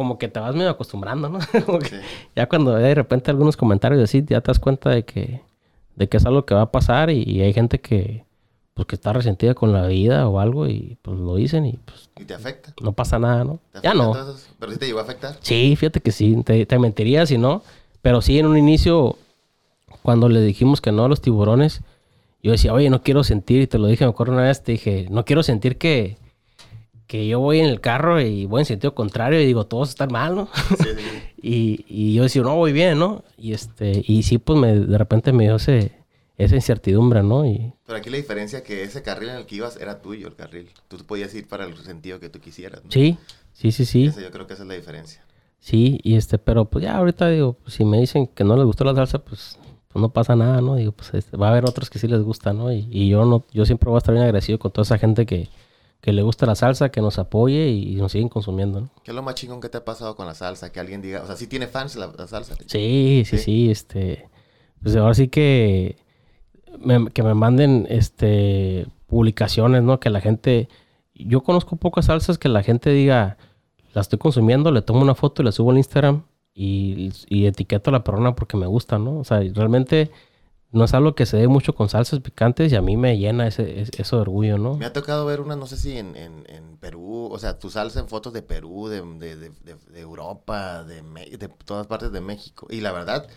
Speaker 2: como que te vas medio acostumbrando, ¿no? Ya cuando de repente algunos comentarios así, ya te das cuenta de que, de que es algo que va a pasar y, hay gente que, pues, que está resentida con la vida o algo y pues lo dicen y pues...
Speaker 1: ¿Y te afecta?
Speaker 2: No pasa nada, ¿no? ya no.
Speaker 1: ¿Pero sí te llegó a afectar?
Speaker 2: Sí, fíjate que sí, te, te mentiría si no. Pero sí, en un inicio, cuando le dijimos que no a los tiburones, yo decía, oye, no quiero sentir, y te lo dije, me acuerdo una vez, te dije, no quiero sentir que, que yo voy en el carro y voy en sentido contrario y digo, todos están mal, ¿no? Sí, sí. y, y, yo decía, no, voy bien, ¿no? Y este, y sí, pues me, de repente me dio ese, esa incertidumbre, ¿no? Y...
Speaker 1: Pero aquí la diferencia que ese carril en el que ibas era tuyo, el carril. Tú podías ir para el sentido que tú quisieras. ¿no?
Speaker 2: Sí, sí, sí, sí.
Speaker 1: yo creo que esa es la diferencia.
Speaker 2: Sí, y este, pero pues ya ahorita digo, pues, si me dicen que no les gustó la salsa, pues pues no pasa nada, ¿no? Digo, pues este, va a haber otros que sí les gusta, ¿no? Y, yo no, yo siempre voy a estar bien agradecido con toda esa gente que, que le gusta la salsa, que nos apoye y, nos siguen consumiendo, ¿no?
Speaker 1: ¿Qué es lo más chingón que te ha pasado con la salsa? Que alguien diga, o sea, ¿sí tiene fans la, salsa?
Speaker 2: Sí, sí, sí, este, pues ahora sí que me, que me manden, este, publicaciones, ¿no? Que la gente, yo conozco pocas salsas que la gente diga, la estoy consumiendo, le tomo una foto y la subo al Instagram y, etiqueto a la persona porque me gusta, ¿no? O sea, realmente no es algo que se dé mucho con salsas picantes y a mí me llena ese, eso de orgullo, ¿no?
Speaker 1: Me ha tocado ver una, no sé si en, en, Perú, o sea, tu salsa en fotos de Perú, de, de, de, Europa, de, de todas partes de México. Y la verdad,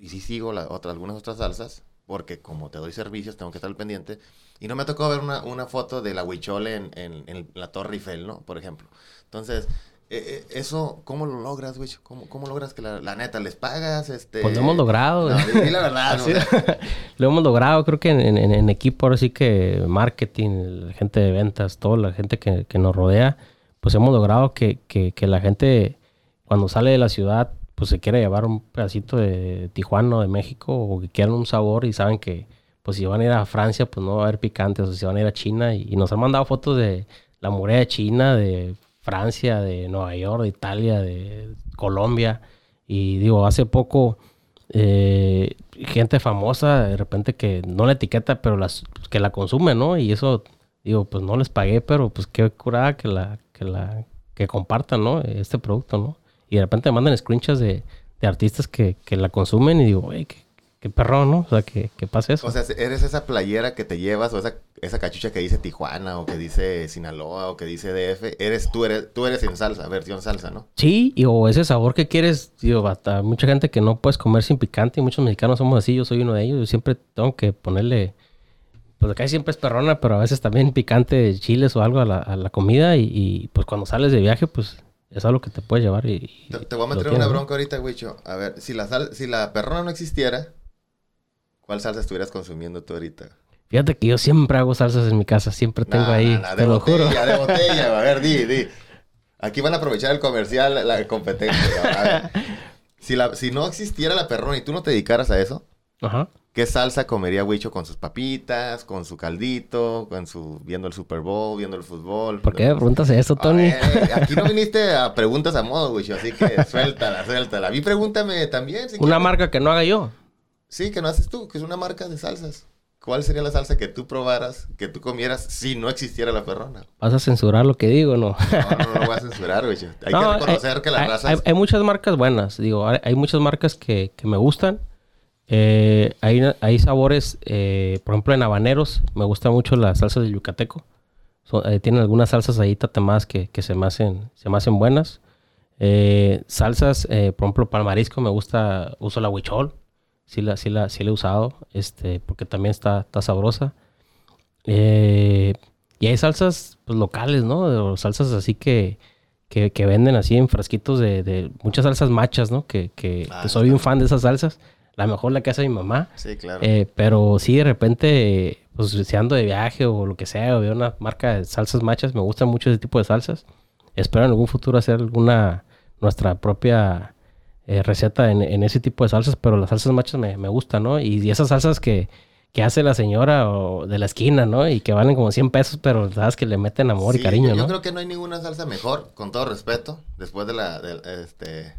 Speaker 1: y sí sigo la, otra, algunas otras salsas, porque como te doy servicios, tengo que estar pendiente. Y no me ha tocado ver una, una foto de la huichole en, en, en la Torre Eiffel, ¿no? Por ejemplo. Entonces, eh, eh, eso, ¿cómo lo logras, güey? ¿Cómo, ¿Cómo, logras que la, neta les pagas? Este...
Speaker 2: Pues lo hemos logrado.
Speaker 1: No, la verdad.
Speaker 2: lo hemos logrado, creo que en, en, equipo, ahora sí que marketing, la gente de ventas, toda la gente que, que nos rodea, pues hemos logrado que, que, que, la gente cuando sale de la ciudad, pues se quiere llevar un pedacito de Tijuana o de México o que quieran un sabor y saben que pues si van a ir a Francia, pues no va a haber picante, o si van a ir a China y, y nos han mandado fotos de la muralla China, de Francia, de Nueva York, de Italia, de Colombia. Y digo, hace poco, eh, gente famosa, de repente que no la etiqueta, pero las, que la consume, ¿no? Y eso, digo, pues no les pagué, pero pues qué curada que la, que la, que compartan, ¿no? Este producto, ¿no? Y de repente mandan screenshots de, de artistas que, que, la consumen y digo, güey, qué, qué perro, ¿no? O sea, que, que pase eso.
Speaker 1: O sea, eres esa playera que te llevas o esa, esa cachucha que dice Tijuana o que dice Sinaloa o que dice DF. Eres tú, eres, tú eres en salsa, versión salsa, ¿no?
Speaker 2: Sí, y, o ese sabor que quieres, digo, hasta mucha gente que no puedes comer sin picante y muchos mexicanos somos así, yo soy uno de ellos. Yo siempre tengo que ponerle, pues acá siempre es perrona, pero a veces también picante, chiles o algo a la, a la comida y, y, pues cuando sales de viaje, pues es algo que te puedes llevar y...
Speaker 1: te, voy a meter una bronca ahorita, Wicho. A ver, si la, sal, si la perrona no existiera ¿Cuál salsa estuvieras consumiendo tú ahorita?
Speaker 2: Fíjate que yo siempre hago salsas en mi casa, siempre tengo ahí, te lo juro.
Speaker 1: De botella, a ver, di, di. Aquí van a aprovechar el comercial, la competencia. Si, la, si no existiera la perrona y tú no te dedicaras a eso, ¿qué salsa comería Huicho con sus papitas, con su caldito, con su viendo el Super Bowl, viendo el fútbol?
Speaker 2: ¿Por qué me preguntas eso, Tony?
Speaker 1: aquí no viniste a preguntas a modo, Huicho, así que suéltala, suéltala. A mí pregúntame también.
Speaker 2: Una marca que no haga yo.
Speaker 1: Sí, que no haces tú, que es una marca de salsas. ¿Cuál sería la salsa que tú probaras, que tú comieras si no existiera la perrona?
Speaker 2: ¿Vas a censurar lo que digo no?
Speaker 1: No, no, no lo voy a censurar, güey. Hay que reconocer que las
Speaker 2: razas... Hay, muchas marcas buenas, digo, hay, muchas marcas que, que me gustan. Eh, hay, hay, sabores, eh, por ejemplo, en habaneros, me gusta mucho la salsa de yucateco. Eh, tienen algunas salsas ahí tatemadas que, que se, me hacen, se me hacen buenas. salsas, por ejemplo, para el marisco me gusta, uso la huichol sí la, sí la, sí la he usado, este, porque también está, está sabrosa. Eh, y hay salsas pues, locales, ¿no? salsas así que, que, que, venden así en frasquitos de, de muchas salsas machas, ¿no? Que, que, ah, soy un fan de esas salsas. La mejor la que hace mi mamá.
Speaker 1: Sí, claro.
Speaker 2: Eh, pero sí, de repente, pues si ando de viaje o lo que sea, o veo una marca de salsas machas, me gusta mucho ese tipo de salsas. Espero en algún futuro hacer alguna, nuestra propia eh, receta en, ese tipo de salsas, pero las salsas machas me, me gustan, ¿no? Y, esas salsas que, que, hace la señora o de la esquina, ¿no? Y que valen como 100 pesos, pero sabes que le meten amor y cariño,
Speaker 1: yo,
Speaker 2: ¿no?
Speaker 1: Yo creo que no hay ninguna salsa mejor, con todo respeto, después de la, de, este,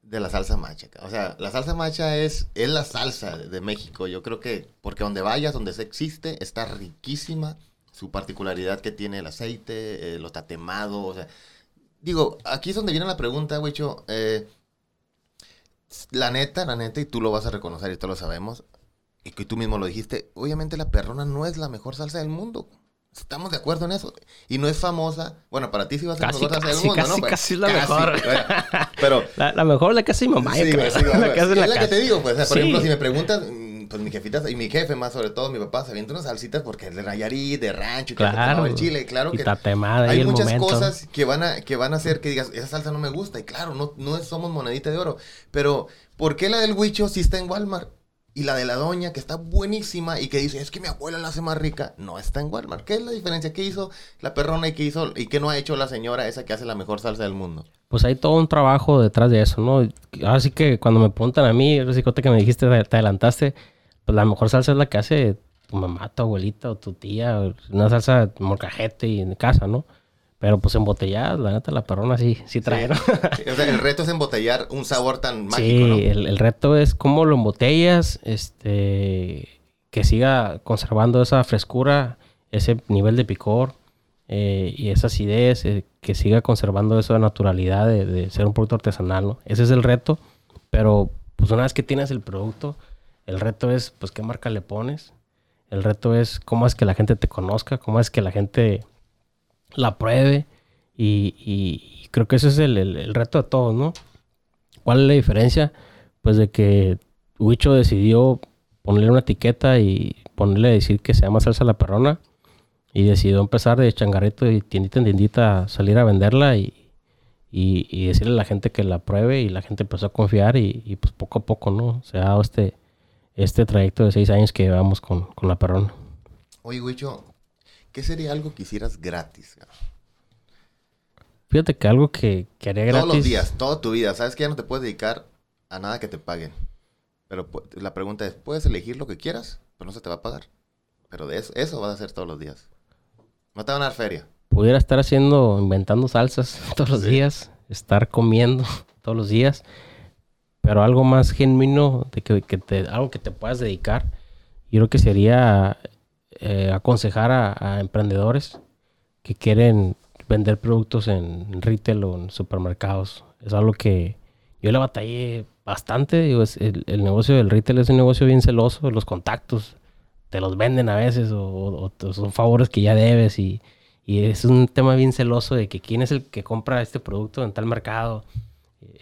Speaker 1: de la salsa macha. O sea, la salsa macha es, es la salsa de, México. Yo creo que, porque donde vayas, donde se existe, está riquísima. Su particularidad que tiene el aceite, eh, lo tatemado, o sea digo, aquí es donde viene la pregunta, Wicho. Eh, la neta, la neta, y tú lo vas a reconocer y todos lo sabemos, y que tú mismo lo dijiste, obviamente la perrona no es la mejor salsa del mundo. Estamos de acuerdo en eso. Y no es famosa. Bueno, para ti sí va a ser
Speaker 2: Casi,
Speaker 1: la mejor salsa del mundo,
Speaker 2: casi,
Speaker 1: ¿no?
Speaker 2: casi es la mejor.
Speaker 1: bueno, pero
Speaker 2: La, la mejor la casa de mi mamá,
Speaker 1: Sí, sí,
Speaker 2: la de
Speaker 1: Es
Speaker 2: la
Speaker 1: que te digo, pues, o sea, por
Speaker 2: Sí.
Speaker 1: ejemplo, si me preguntas, pues mi jefita, y mi jefe más sobre todo, mi papá, se avienta unas salsitas porque es de Nayarit, de rancho, y que
Speaker 2: Claro.
Speaker 1: el chile, claro que hay muchas
Speaker 2: momento.
Speaker 1: cosas que van a que van a hacer que digas, esa salsa no me gusta, y claro, no, no somos monedita de oro, pero ¿por qué la del Huicho sí está en Walmart? Y la de la doña, que está buenísima y que dice, es que mi abuela la hace más rica, no está en Walmart. ¿Qué es la diferencia? ¿Qué hizo la perrona y qué hizo y qué no ha hecho la señora esa que hace la mejor salsa del mundo?
Speaker 2: Pues hay todo un trabajo detrás de eso, ¿no? Ahora sí que cuando me preguntan a mí, Recicote, que me dijiste, te te adelantaste, pues la mejor salsa es la que hace tu mamá, tu abuelita o tu tía, una salsa morcajete y en casa, ¿no? Pero pues embotellada, la neta, la perrona sí, sí trae, ¿no?
Speaker 1: O sea, el reto es embotellar un sabor tan mágico,
Speaker 2: sí,
Speaker 1: ¿no?
Speaker 2: el, el reto es cómo lo embotellas, este, que siga conservando esa frescura, ese nivel de picor eh, y esa acidez, eh, que siga conservando esa naturalidad de, de ser un producto artesanal, ¿no? Ese es el reto, pero pues una vez que tienes el producto, el reto es pues qué marca le pones, el reto es cómo es que la gente te conozca, cómo es que la gente la pruebe y, y- creo que ese es el, el- reto de todos, ¿no? ¿Cuál es la diferencia? Pues de que Huicho decidió ponerle una etiqueta y ponerle a decir que se llama salsa la perrona y decidió empezar de changarrito y tiendita en tiendita a salir a venderla y, y- decirle a la gente que la pruebe y la gente empezó a confiar y, pues poco a poco, ¿no? Se ha dado este, este trayecto de seis años que llevamos con, con la perrona.
Speaker 1: Oye, Wicho, ¿qué sería algo que hicieras gratis?
Speaker 2: Fíjate que algo que, que haría gratis...
Speaker 1: Todos los días, toda tu vida. Sabes que ya no te puedes dedicar a nada que te paguen. Pero la pregunta es, puedes elegir lo que quieras, pero no se te va a pagar. Pero de eso, eso vas a hacer todos los días. No te van a dar feria.
Speaker 2: pudiera estar haciendo, inventando salsas todos los
Speaker 1: Sí.
Speaker 2: días, estar comiendo todos los días, pero algo más genuino, de que, que te, algo que te puedas dedicar, yo creo que sería eh, aconsejar a, emprendedores que quieren vender productos en retail o en supermercados. Es algo que yo le batallé bastante. Digo, el, el negocio del retail es un negocio bien celoso, los contactos te los venden a veces o, o- son favores que ya debes y, y es un tema bien celoso de que quién es el que compra este producto en tal mercado.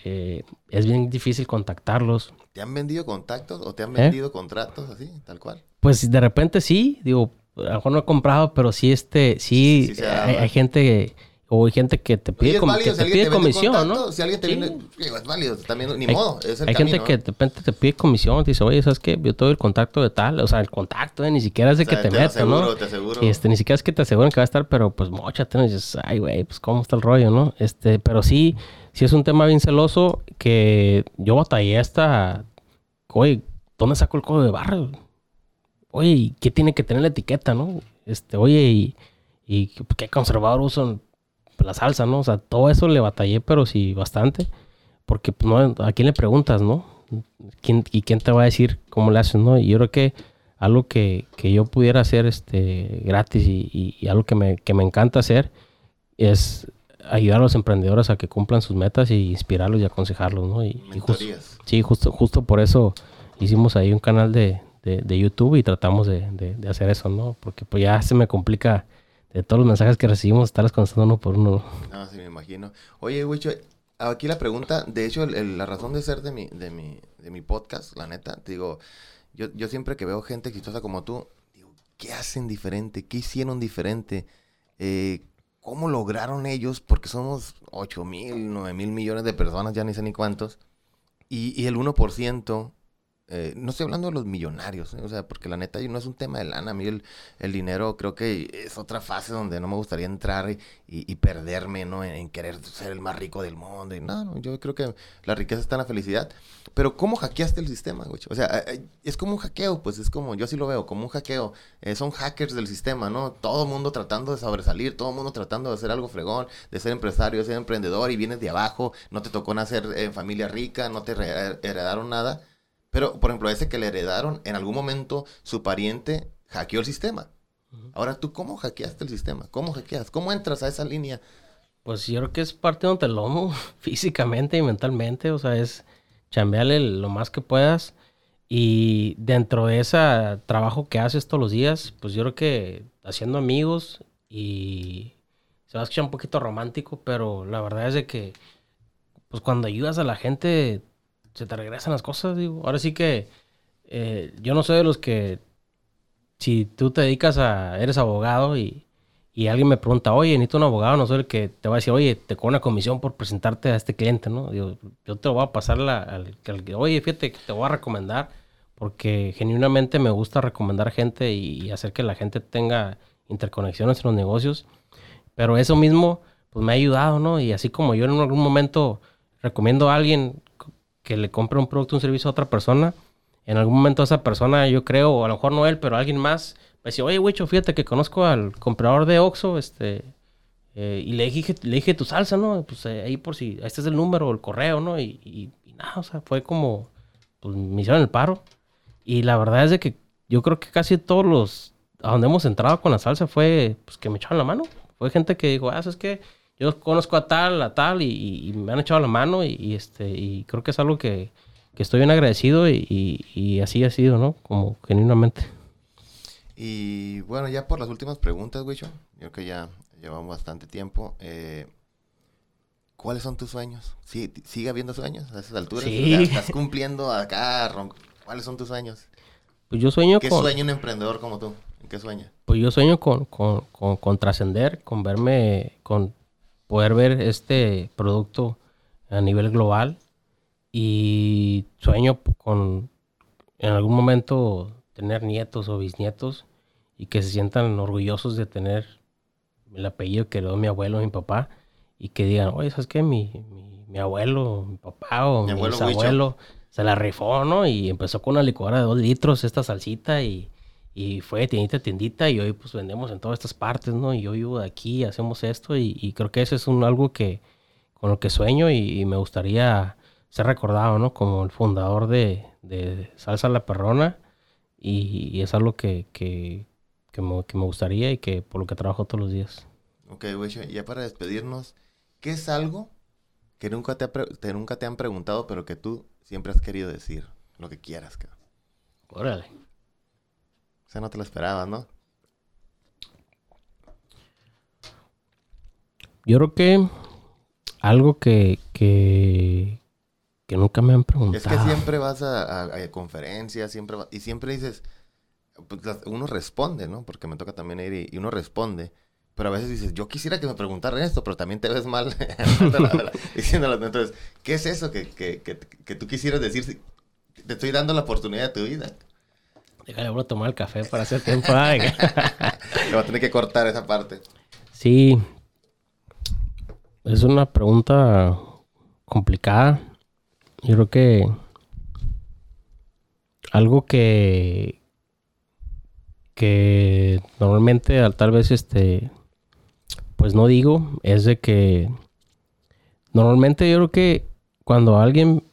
Speaker 2: Eh, es bien difícil contactarlos.
Speaker 1: ¿Te han vendido contactos o te han
Speaker 2: ¿Eh?
Speaker 1: vendido contratos así, tal cual?
Speaker 2: Pues de repente sí, digo, a lo mejor no he comprado, pero sí este, sí,
Speaker 1: Sí,
Speaker 2: hay, hay gente o hay gente que te pide, com-
Speaker 1: válido
Speaker 2: que
Speaker 1: si
Speaker 2: te pide
Speaker 1: te
Speaker 2: comisión,
Speaker 1: contacto,
Speaker 2: ¿no?
Speaker 1: Si alguien te
Speaker 2: Sí.
Speaker 1: digo, es válido, también, ni
Speaker 2: Hay-
Speaker 1: modo, es el
Speaker 2: Hay
Speaker 1: camino.
Speaker 2: gente que de repente te pide comisión, te dice, oye, ¿sabes qué? Yo te doy el contacto de tal, o sea, el contacto, eh, ni siquiera es de
Speaker 1: O sea,
Speaker 2: que te,
Speaker 1: lo
Speaker 2: meto,
Speaker 1: aseguro,
Speaker 2: ¿no?
Speaker 1: Te aseguro.
Speaker 2: Este, ni siquiera es que te aseguren que va a estar, pero pues mochate, ¿no? Y dices, ay, güey, pues cómo está el rollo, ¿no? Este, pero sí, sí es un tema bien celoso que yo batallé hasta, oye, ¿dónde saco el código de barra? Oye, ¿y ¿qué tiene que tener la etiqueta, no? Este, oye, ¿y, y qué conservador usan la salsa, no? O sea, todo eso le batallé, pero sí, bastante. Porque, pues, no, ¿a quién le preguntas, no? ¿Quién, ¿Y quién te va a decir cómo le haces, no? Y yo creo que algo que, que yo pudiera hacer este, gratis y, y- y algo que me, que me encanta hacer es ayudar a los emprendedores a que cumplan sus metas y inspirarlos y aconsejarlos, ¿no? Y, sí, justo, justo por eso hicimos ahí un canal de, de- de YouTube y tratamos de, de- de hacer eso, ¿no? Porque pues ya se me complica de todos los mensajes que recibimos estarles contestando uno por uno.
Speaker 1: Ah, sí, me imagino. Oye, Wicho, aquí la pregunta, de hecho, el- el- la razón de ser de mi, de mi, de mi podcast, la neta, te digo, yo, yo siempre que veo gente exitosa como tú, digo, ¿qué hacen diferente? ¿Qué hicieron diferente? Eh, ¿Cómo lograron ellos? Porque somos 8 mil, 9 mil millones de personas, ya ni sé ni cuántos. Y, y el 1%, eh, no estoy hablando de los millonarios, ¿eh? o sea, porque la neta no es un tema de lana. A mí el, el dinero creo que es otra fase donde no me gustaría entrar y, y- perderme, ¿no? En, querer ser el más rico del mundo. Y no, no, yo creo que la riqueza está en la felicidad. Pero ¿cómo hackeaste el sistema? O sea, eh, es como un hackeo, pues es como, yo así lo veo, como un hackeo. Son hackers del sistema, ¿no? Todo el mundo tratando de sobresalir, todo el mundo tratando de hacer algo fregón, de ser empresario, de ser emprendedor y vienes de abajo, no te tocó nacer en familia rica, no te re- heredaron nada. Pero, por ejemplo, ese que le heredaron, en algún momento su pariente hackeó el sistema. Ahora, ¿tú cómo hackeaste el sistema? ¿Cómo hackeas? ¿Cómo entras a esa línea
Speaker 2: Pues yo creo que es parte de un lomo, físicamente y mentalmente. O sea, es chambearle lo más que puedas. Y dentro de ese trabajo que haces todos los días, pues yo creo que haciendo amigos y se va a escuchar un poquito romántico, pero la verdad es de que pues cuando ayudas a la gente se te regresan las cosas, digo. Ahora sí que eh, yo no soy de los que si tú te dedicas a, eres abogado y, y alguien me pregunta, oye, necesito un abogado, no soy el que te va a decir, oye, te cobro una comisión por presentarte a este cliente, ¿no? Digo, yo te voy a pasar la, al, que, oye, fíjate, te voy a recomendar porque genuinamente me gusta recomendar gente y, hacer que la gente tenga interconexiones en los negocios. Pero eso mismo, pues me ha ayudado, ¿no? Y así como yo en algún momento recomiendo a alguien que le compre un producto un servicio a otra persona, en algún momento esa persona, yo creo, o a lo mejor no él, pero alguien más, me decía, oye, Wicho, fíjate que conozco al comprador de Oxxo, este, eh, y le dije, le dije tu salsa, ¿no? Pues eh, ahí por si, este es el número, el correo, ¿no? Y, y, y nada, o sea, fue como, pues me hicieron el paro. Y la verdad es de que yo creo que casi todos los a donde hemos entrado con la salsa fue pues que me echaron la mano. Fue gente que dijo, ah, es que yo conozco a tal, a tal, y, me han echado la mano, y, este, y creo que es algo que, estoy bien agradecido y, así ha sido, ¿no? Como genuinamente.
Speaker 1: Y bueno, ya por las últimas preguntas, Wicho, yo creo que ya llevamos bastante tiempo. Eh, ¿Cuáles son tus sueños? ¿Sigue habiendo sueños a esas alturas? Sí. ¿Estás cumpliendo acá ¿Cuáles son tus sueños?
Speaker 2: Pues yo sueño
Speaker 1: ¿Qué sueña un emprendedor como tú? ¿En qué sueña?
Speaker 2: Pues yo sueño con, con, con, trascender, con verme, con poder ver este producto a nivel global y sueño con en algún momento tener nietos o bisnietos y que se sientan orgullosos de tener el apellido que heredó mi abuelo, mi papá, y que digan, oye, ¿sabes qué? Mi, mi, abuelo, mi papá o mi, abuelo se la rifó, ¿no? Y empezó con una licuadora de dos litros, esta salsita, y, y fue de tiendita a tiendita, y hoy pues vendemos en todas estas partes, ¿no? Y yo vivo de aquí, hacemos esto, y, creo que eso es un, algo que con lo que sueño y, me gustaría ser recordado, ¿no? Como el fundador de, de Salsa La Perrona, y, es algo que, que, que, me, que, me, gustaría y que por lo que trabajo todos los días.
Speaker 1: Ok, güey, ya para despedirnos, ¿qué es algo que nunca te, te, nunca te han preguntado, pero que tú siempre has querido decir lo que quieras, cabrón.
Speaker 2: Órale.
Speaker 1: O sea, no te lo esperabas, ¿no?
Speaker 2: Yo creo que algo que, que, que nunca me han preguntado.
Speaker 1: Es que siempre vas a, conferencias, siempre y siempre dices, pues, uno responde, ¿no? Porque me toca también ir y uno responde. Pero a veces dices, yo quisiera que me preguntaran esto, pero también te ves mal diciéndolo. Entonces, ¿qué es eso que, que, que, tú quisieras decir? Te estoy dando la oportunidad de tu vida.
Speaker 2: Déjale a tomar el café para hacer tiempo.
Speaker 1: Le va a tener que cortar esa parte.
Speaker 2: Sí. Es una pregunta complicada. Yo creo que algo que que normalmente tal vez este pues no digo es de que normalmente yo creo que cuando alguien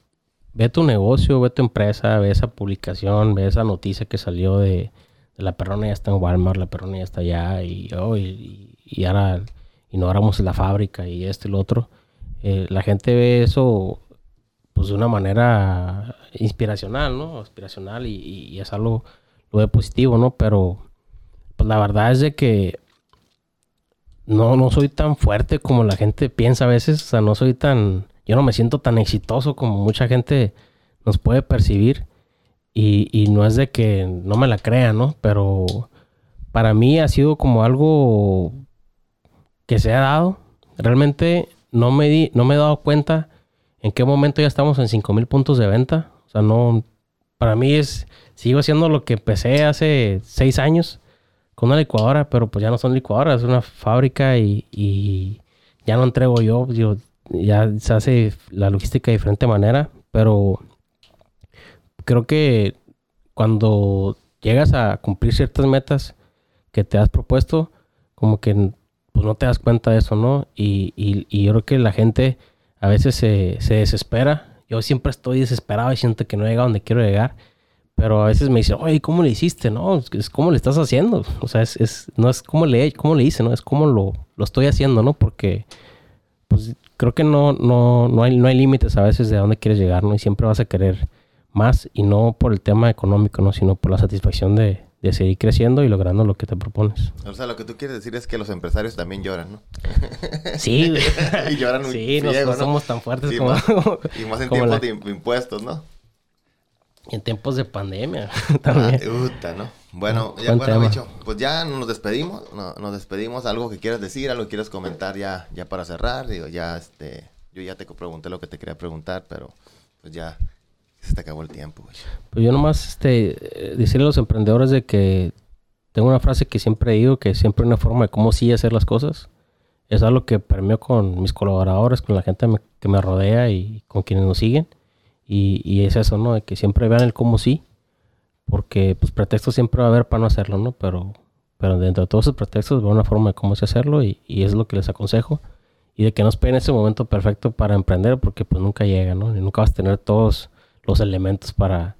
Speaker 2: ve tu negocio, ve tu empresa, ve esa publicación, ve esa noticia que salió de, la perrona ya está en Walmart, la perrona ya está allá y, oh, y, ahora inauguramos la fábrica y esto y lo otro, eh, la gente ve eso pues de una manera inspiracional, ¿no? Inspiracional y, y es algo de positivo, ¿no? Pero pues la verdad es de que no, no soy tan fuerte como la gente piensa a veces. O sea, no soy tan. Yo no me siento tan exitoso como mucha gente nos puede percibir. Y, y no es de que no me la crean, ¿no? Pero para mí ha sido como algo que se ha dado. Realmente no me, di, no me he dado cuenta en qué momento ya estamos en 5000 puntos de venta. O sea, no. Para mí es. Sigo haciendo lo que empecé hace seis años con una licuadora, pero pues ya no son licuadoras, es una fábrica y, ya no entrego yo, yo, ya se hace la logística de diferente manera, pero creo que cuando llegas a cumplir ciertas metas que te has propuesto, como que pues no te das cuenta de eso, ¿no? Y, y, yo creo que la gente a veces se, se desespera. Yo siempre estoy desesperado y siento que no llega donde quiero llegar. Pero a veces me dicen, oye, ¿cómo le hiciste? No, es cómo le estás haciendo. O sea, es, es, no es cómo le, cómo le hice, ¿no? Es cómo lo, lo estoy haciendo, ¿no? Porque pues creo que no, no, no hay, no hay límites a veces de dónde quieres llegar, ¿no? Y siempre vas a querer más y no por el tema económico, ¿no? Sino por la satisfacción de, de seguir creciendo y logrando lo que te propones.
Speaker 1: O sea, lo que tú quieres decir es que los empresarios también lloran, ¿no?
Speaker 2: Sí, güey.
Speaker 1: y lloran muy
Speaker 2: Sí, no, somos tan fuertes
Speaker 1: Sí,
Speaker 2: como,
Speaker 1: más- Y más en tiempos
Speaker 2: la-
Speaker 1: de im- impuestos, ¿no?
Speaker 2: en tiempos de pandemia
Speaker 1: Ah,
Speaker 2: también.
Speaker 1: puta, ¿no? Bueno, ya,
Speaker 2: Buen
Speaker 1: bueno, bicho, pues ya nos despedimos, no- nos despedimos, algo que quieras decir, algo que quieras comentar ya, ya para cerrar, digo, ya, este, yo ya te pregunté lo que te quería preguntar, pero pues ya se te acabó el tiempo, güey.
Speaker 2: Pues yo nomás este, eh, decirle a los emprendedores de que tengo una frase que siempre digo, que siempre hay una forma de cómo sí hacer las cosas. Es algo que permeo con mis colaboradores, con la gente me- que me rodea y con quienes nos siguen. Y, y es eso, ¿no? De que siempre vean el cómo sí. Porque pues pretextos siempre va a haber para no hacerlo, ¿no? Pero, pero dentro de todos esos pretextos veo una forma de cómo hacerlo y, y es lo que les aconsejo. Y de que no esperen ese momento perfecto para emprender porque pues nunca llega, ¿no? Y nunca vas a tener todos los elementos para,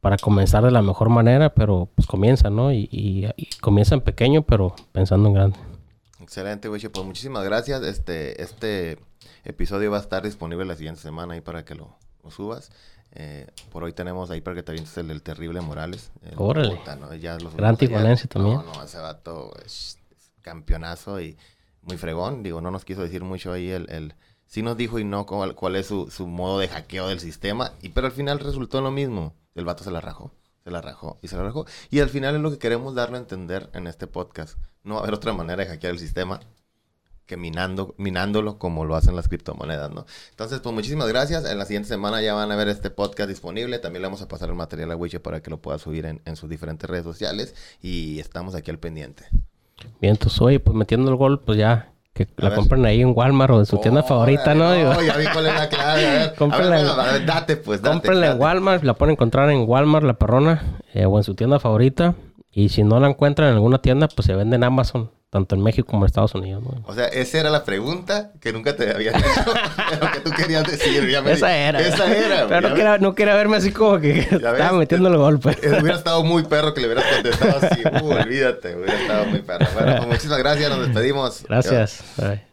Speaker 2: para comenzar de la mejor manera, pero pues comienza, ¿no? Y, y- y comienza en pequeño, pero pensando en grande.
Speaker 1: Excelente, güey, pues muchísimas gracias, este, este episodio va a estar disponible la siguiente semana ahí para que lo subas. Eh, por hoy tenemos ahí para que te avientes el terrible Morales. El
Speaker 2: Órale.
Speaker 1: puta, ¿no? Ya
Speaker 2: Gran tijuanense también.
Speaker 1: No, no, ese vato es, es campeonazo y muy fregón. Digo, no nos quiso decir mucho ahí el... el sí nos dijo y no cuál, cuál es su, su modo de hackeo del sistema. Y, pero al final resultó en lo mismo. El vato se la rajó. Se la rajó y se la rajó. Y al final es lo que queremos darle a entender en este podcast. No va a haber otra manera de hackear el sistema que minando, minándolo como lo hacen las criptomonedas, ¿no? Entonces, pues muchísimas gracias. En la siguiente semana ya van a ver este podcast disponible. También le vamos a pasar el material a Wiche para que lo pueda subir en, en sus diferentes redes sociales. Y estamos aquí al pendiente.
Speaker 2: Bien, entonces, oye, pues metiendo el gol, pues ya, que la
Speaker 1: ver.
Speaker 2: compren ahí en Walmart o en su tienda favorita, ¿no? Digo,
Speaker 1: ya vi cuál es la clave. A ver, a ver,
Speaker 2: Cómprenla en-
Speaker 1: bueno, a ver, date pues, date.
Speaker 2: Cómprenla en. Walmart, la pueden encontrar en Walmart, La Perrona, eh, o en su tienda favorita. Y si no la encuentran en alguna tienda, pues se vende en Amazon, tanto en México como en Estados Unidos, ¿no?
Speaker 1: O sea, esa era la pregunta que nunca te había hecho. lo que tú querías decir. ya me-
Speaker 2: Esa era.
Speaker 1: Esa era.
Speaker 2: Pero no quería, no quería verme así como que estaba
Speaker 1: ves?
Speaker 2: metiendo el gol, pues.
Speaker 1: Eh, Hubiera estado muy perro que le hubieras contestado así. Uh, olvídate, hubiera estado muy perro. Bueno, pues muchísimas gracias, nos despedimos.
Speaker 2: Gracias. Bye.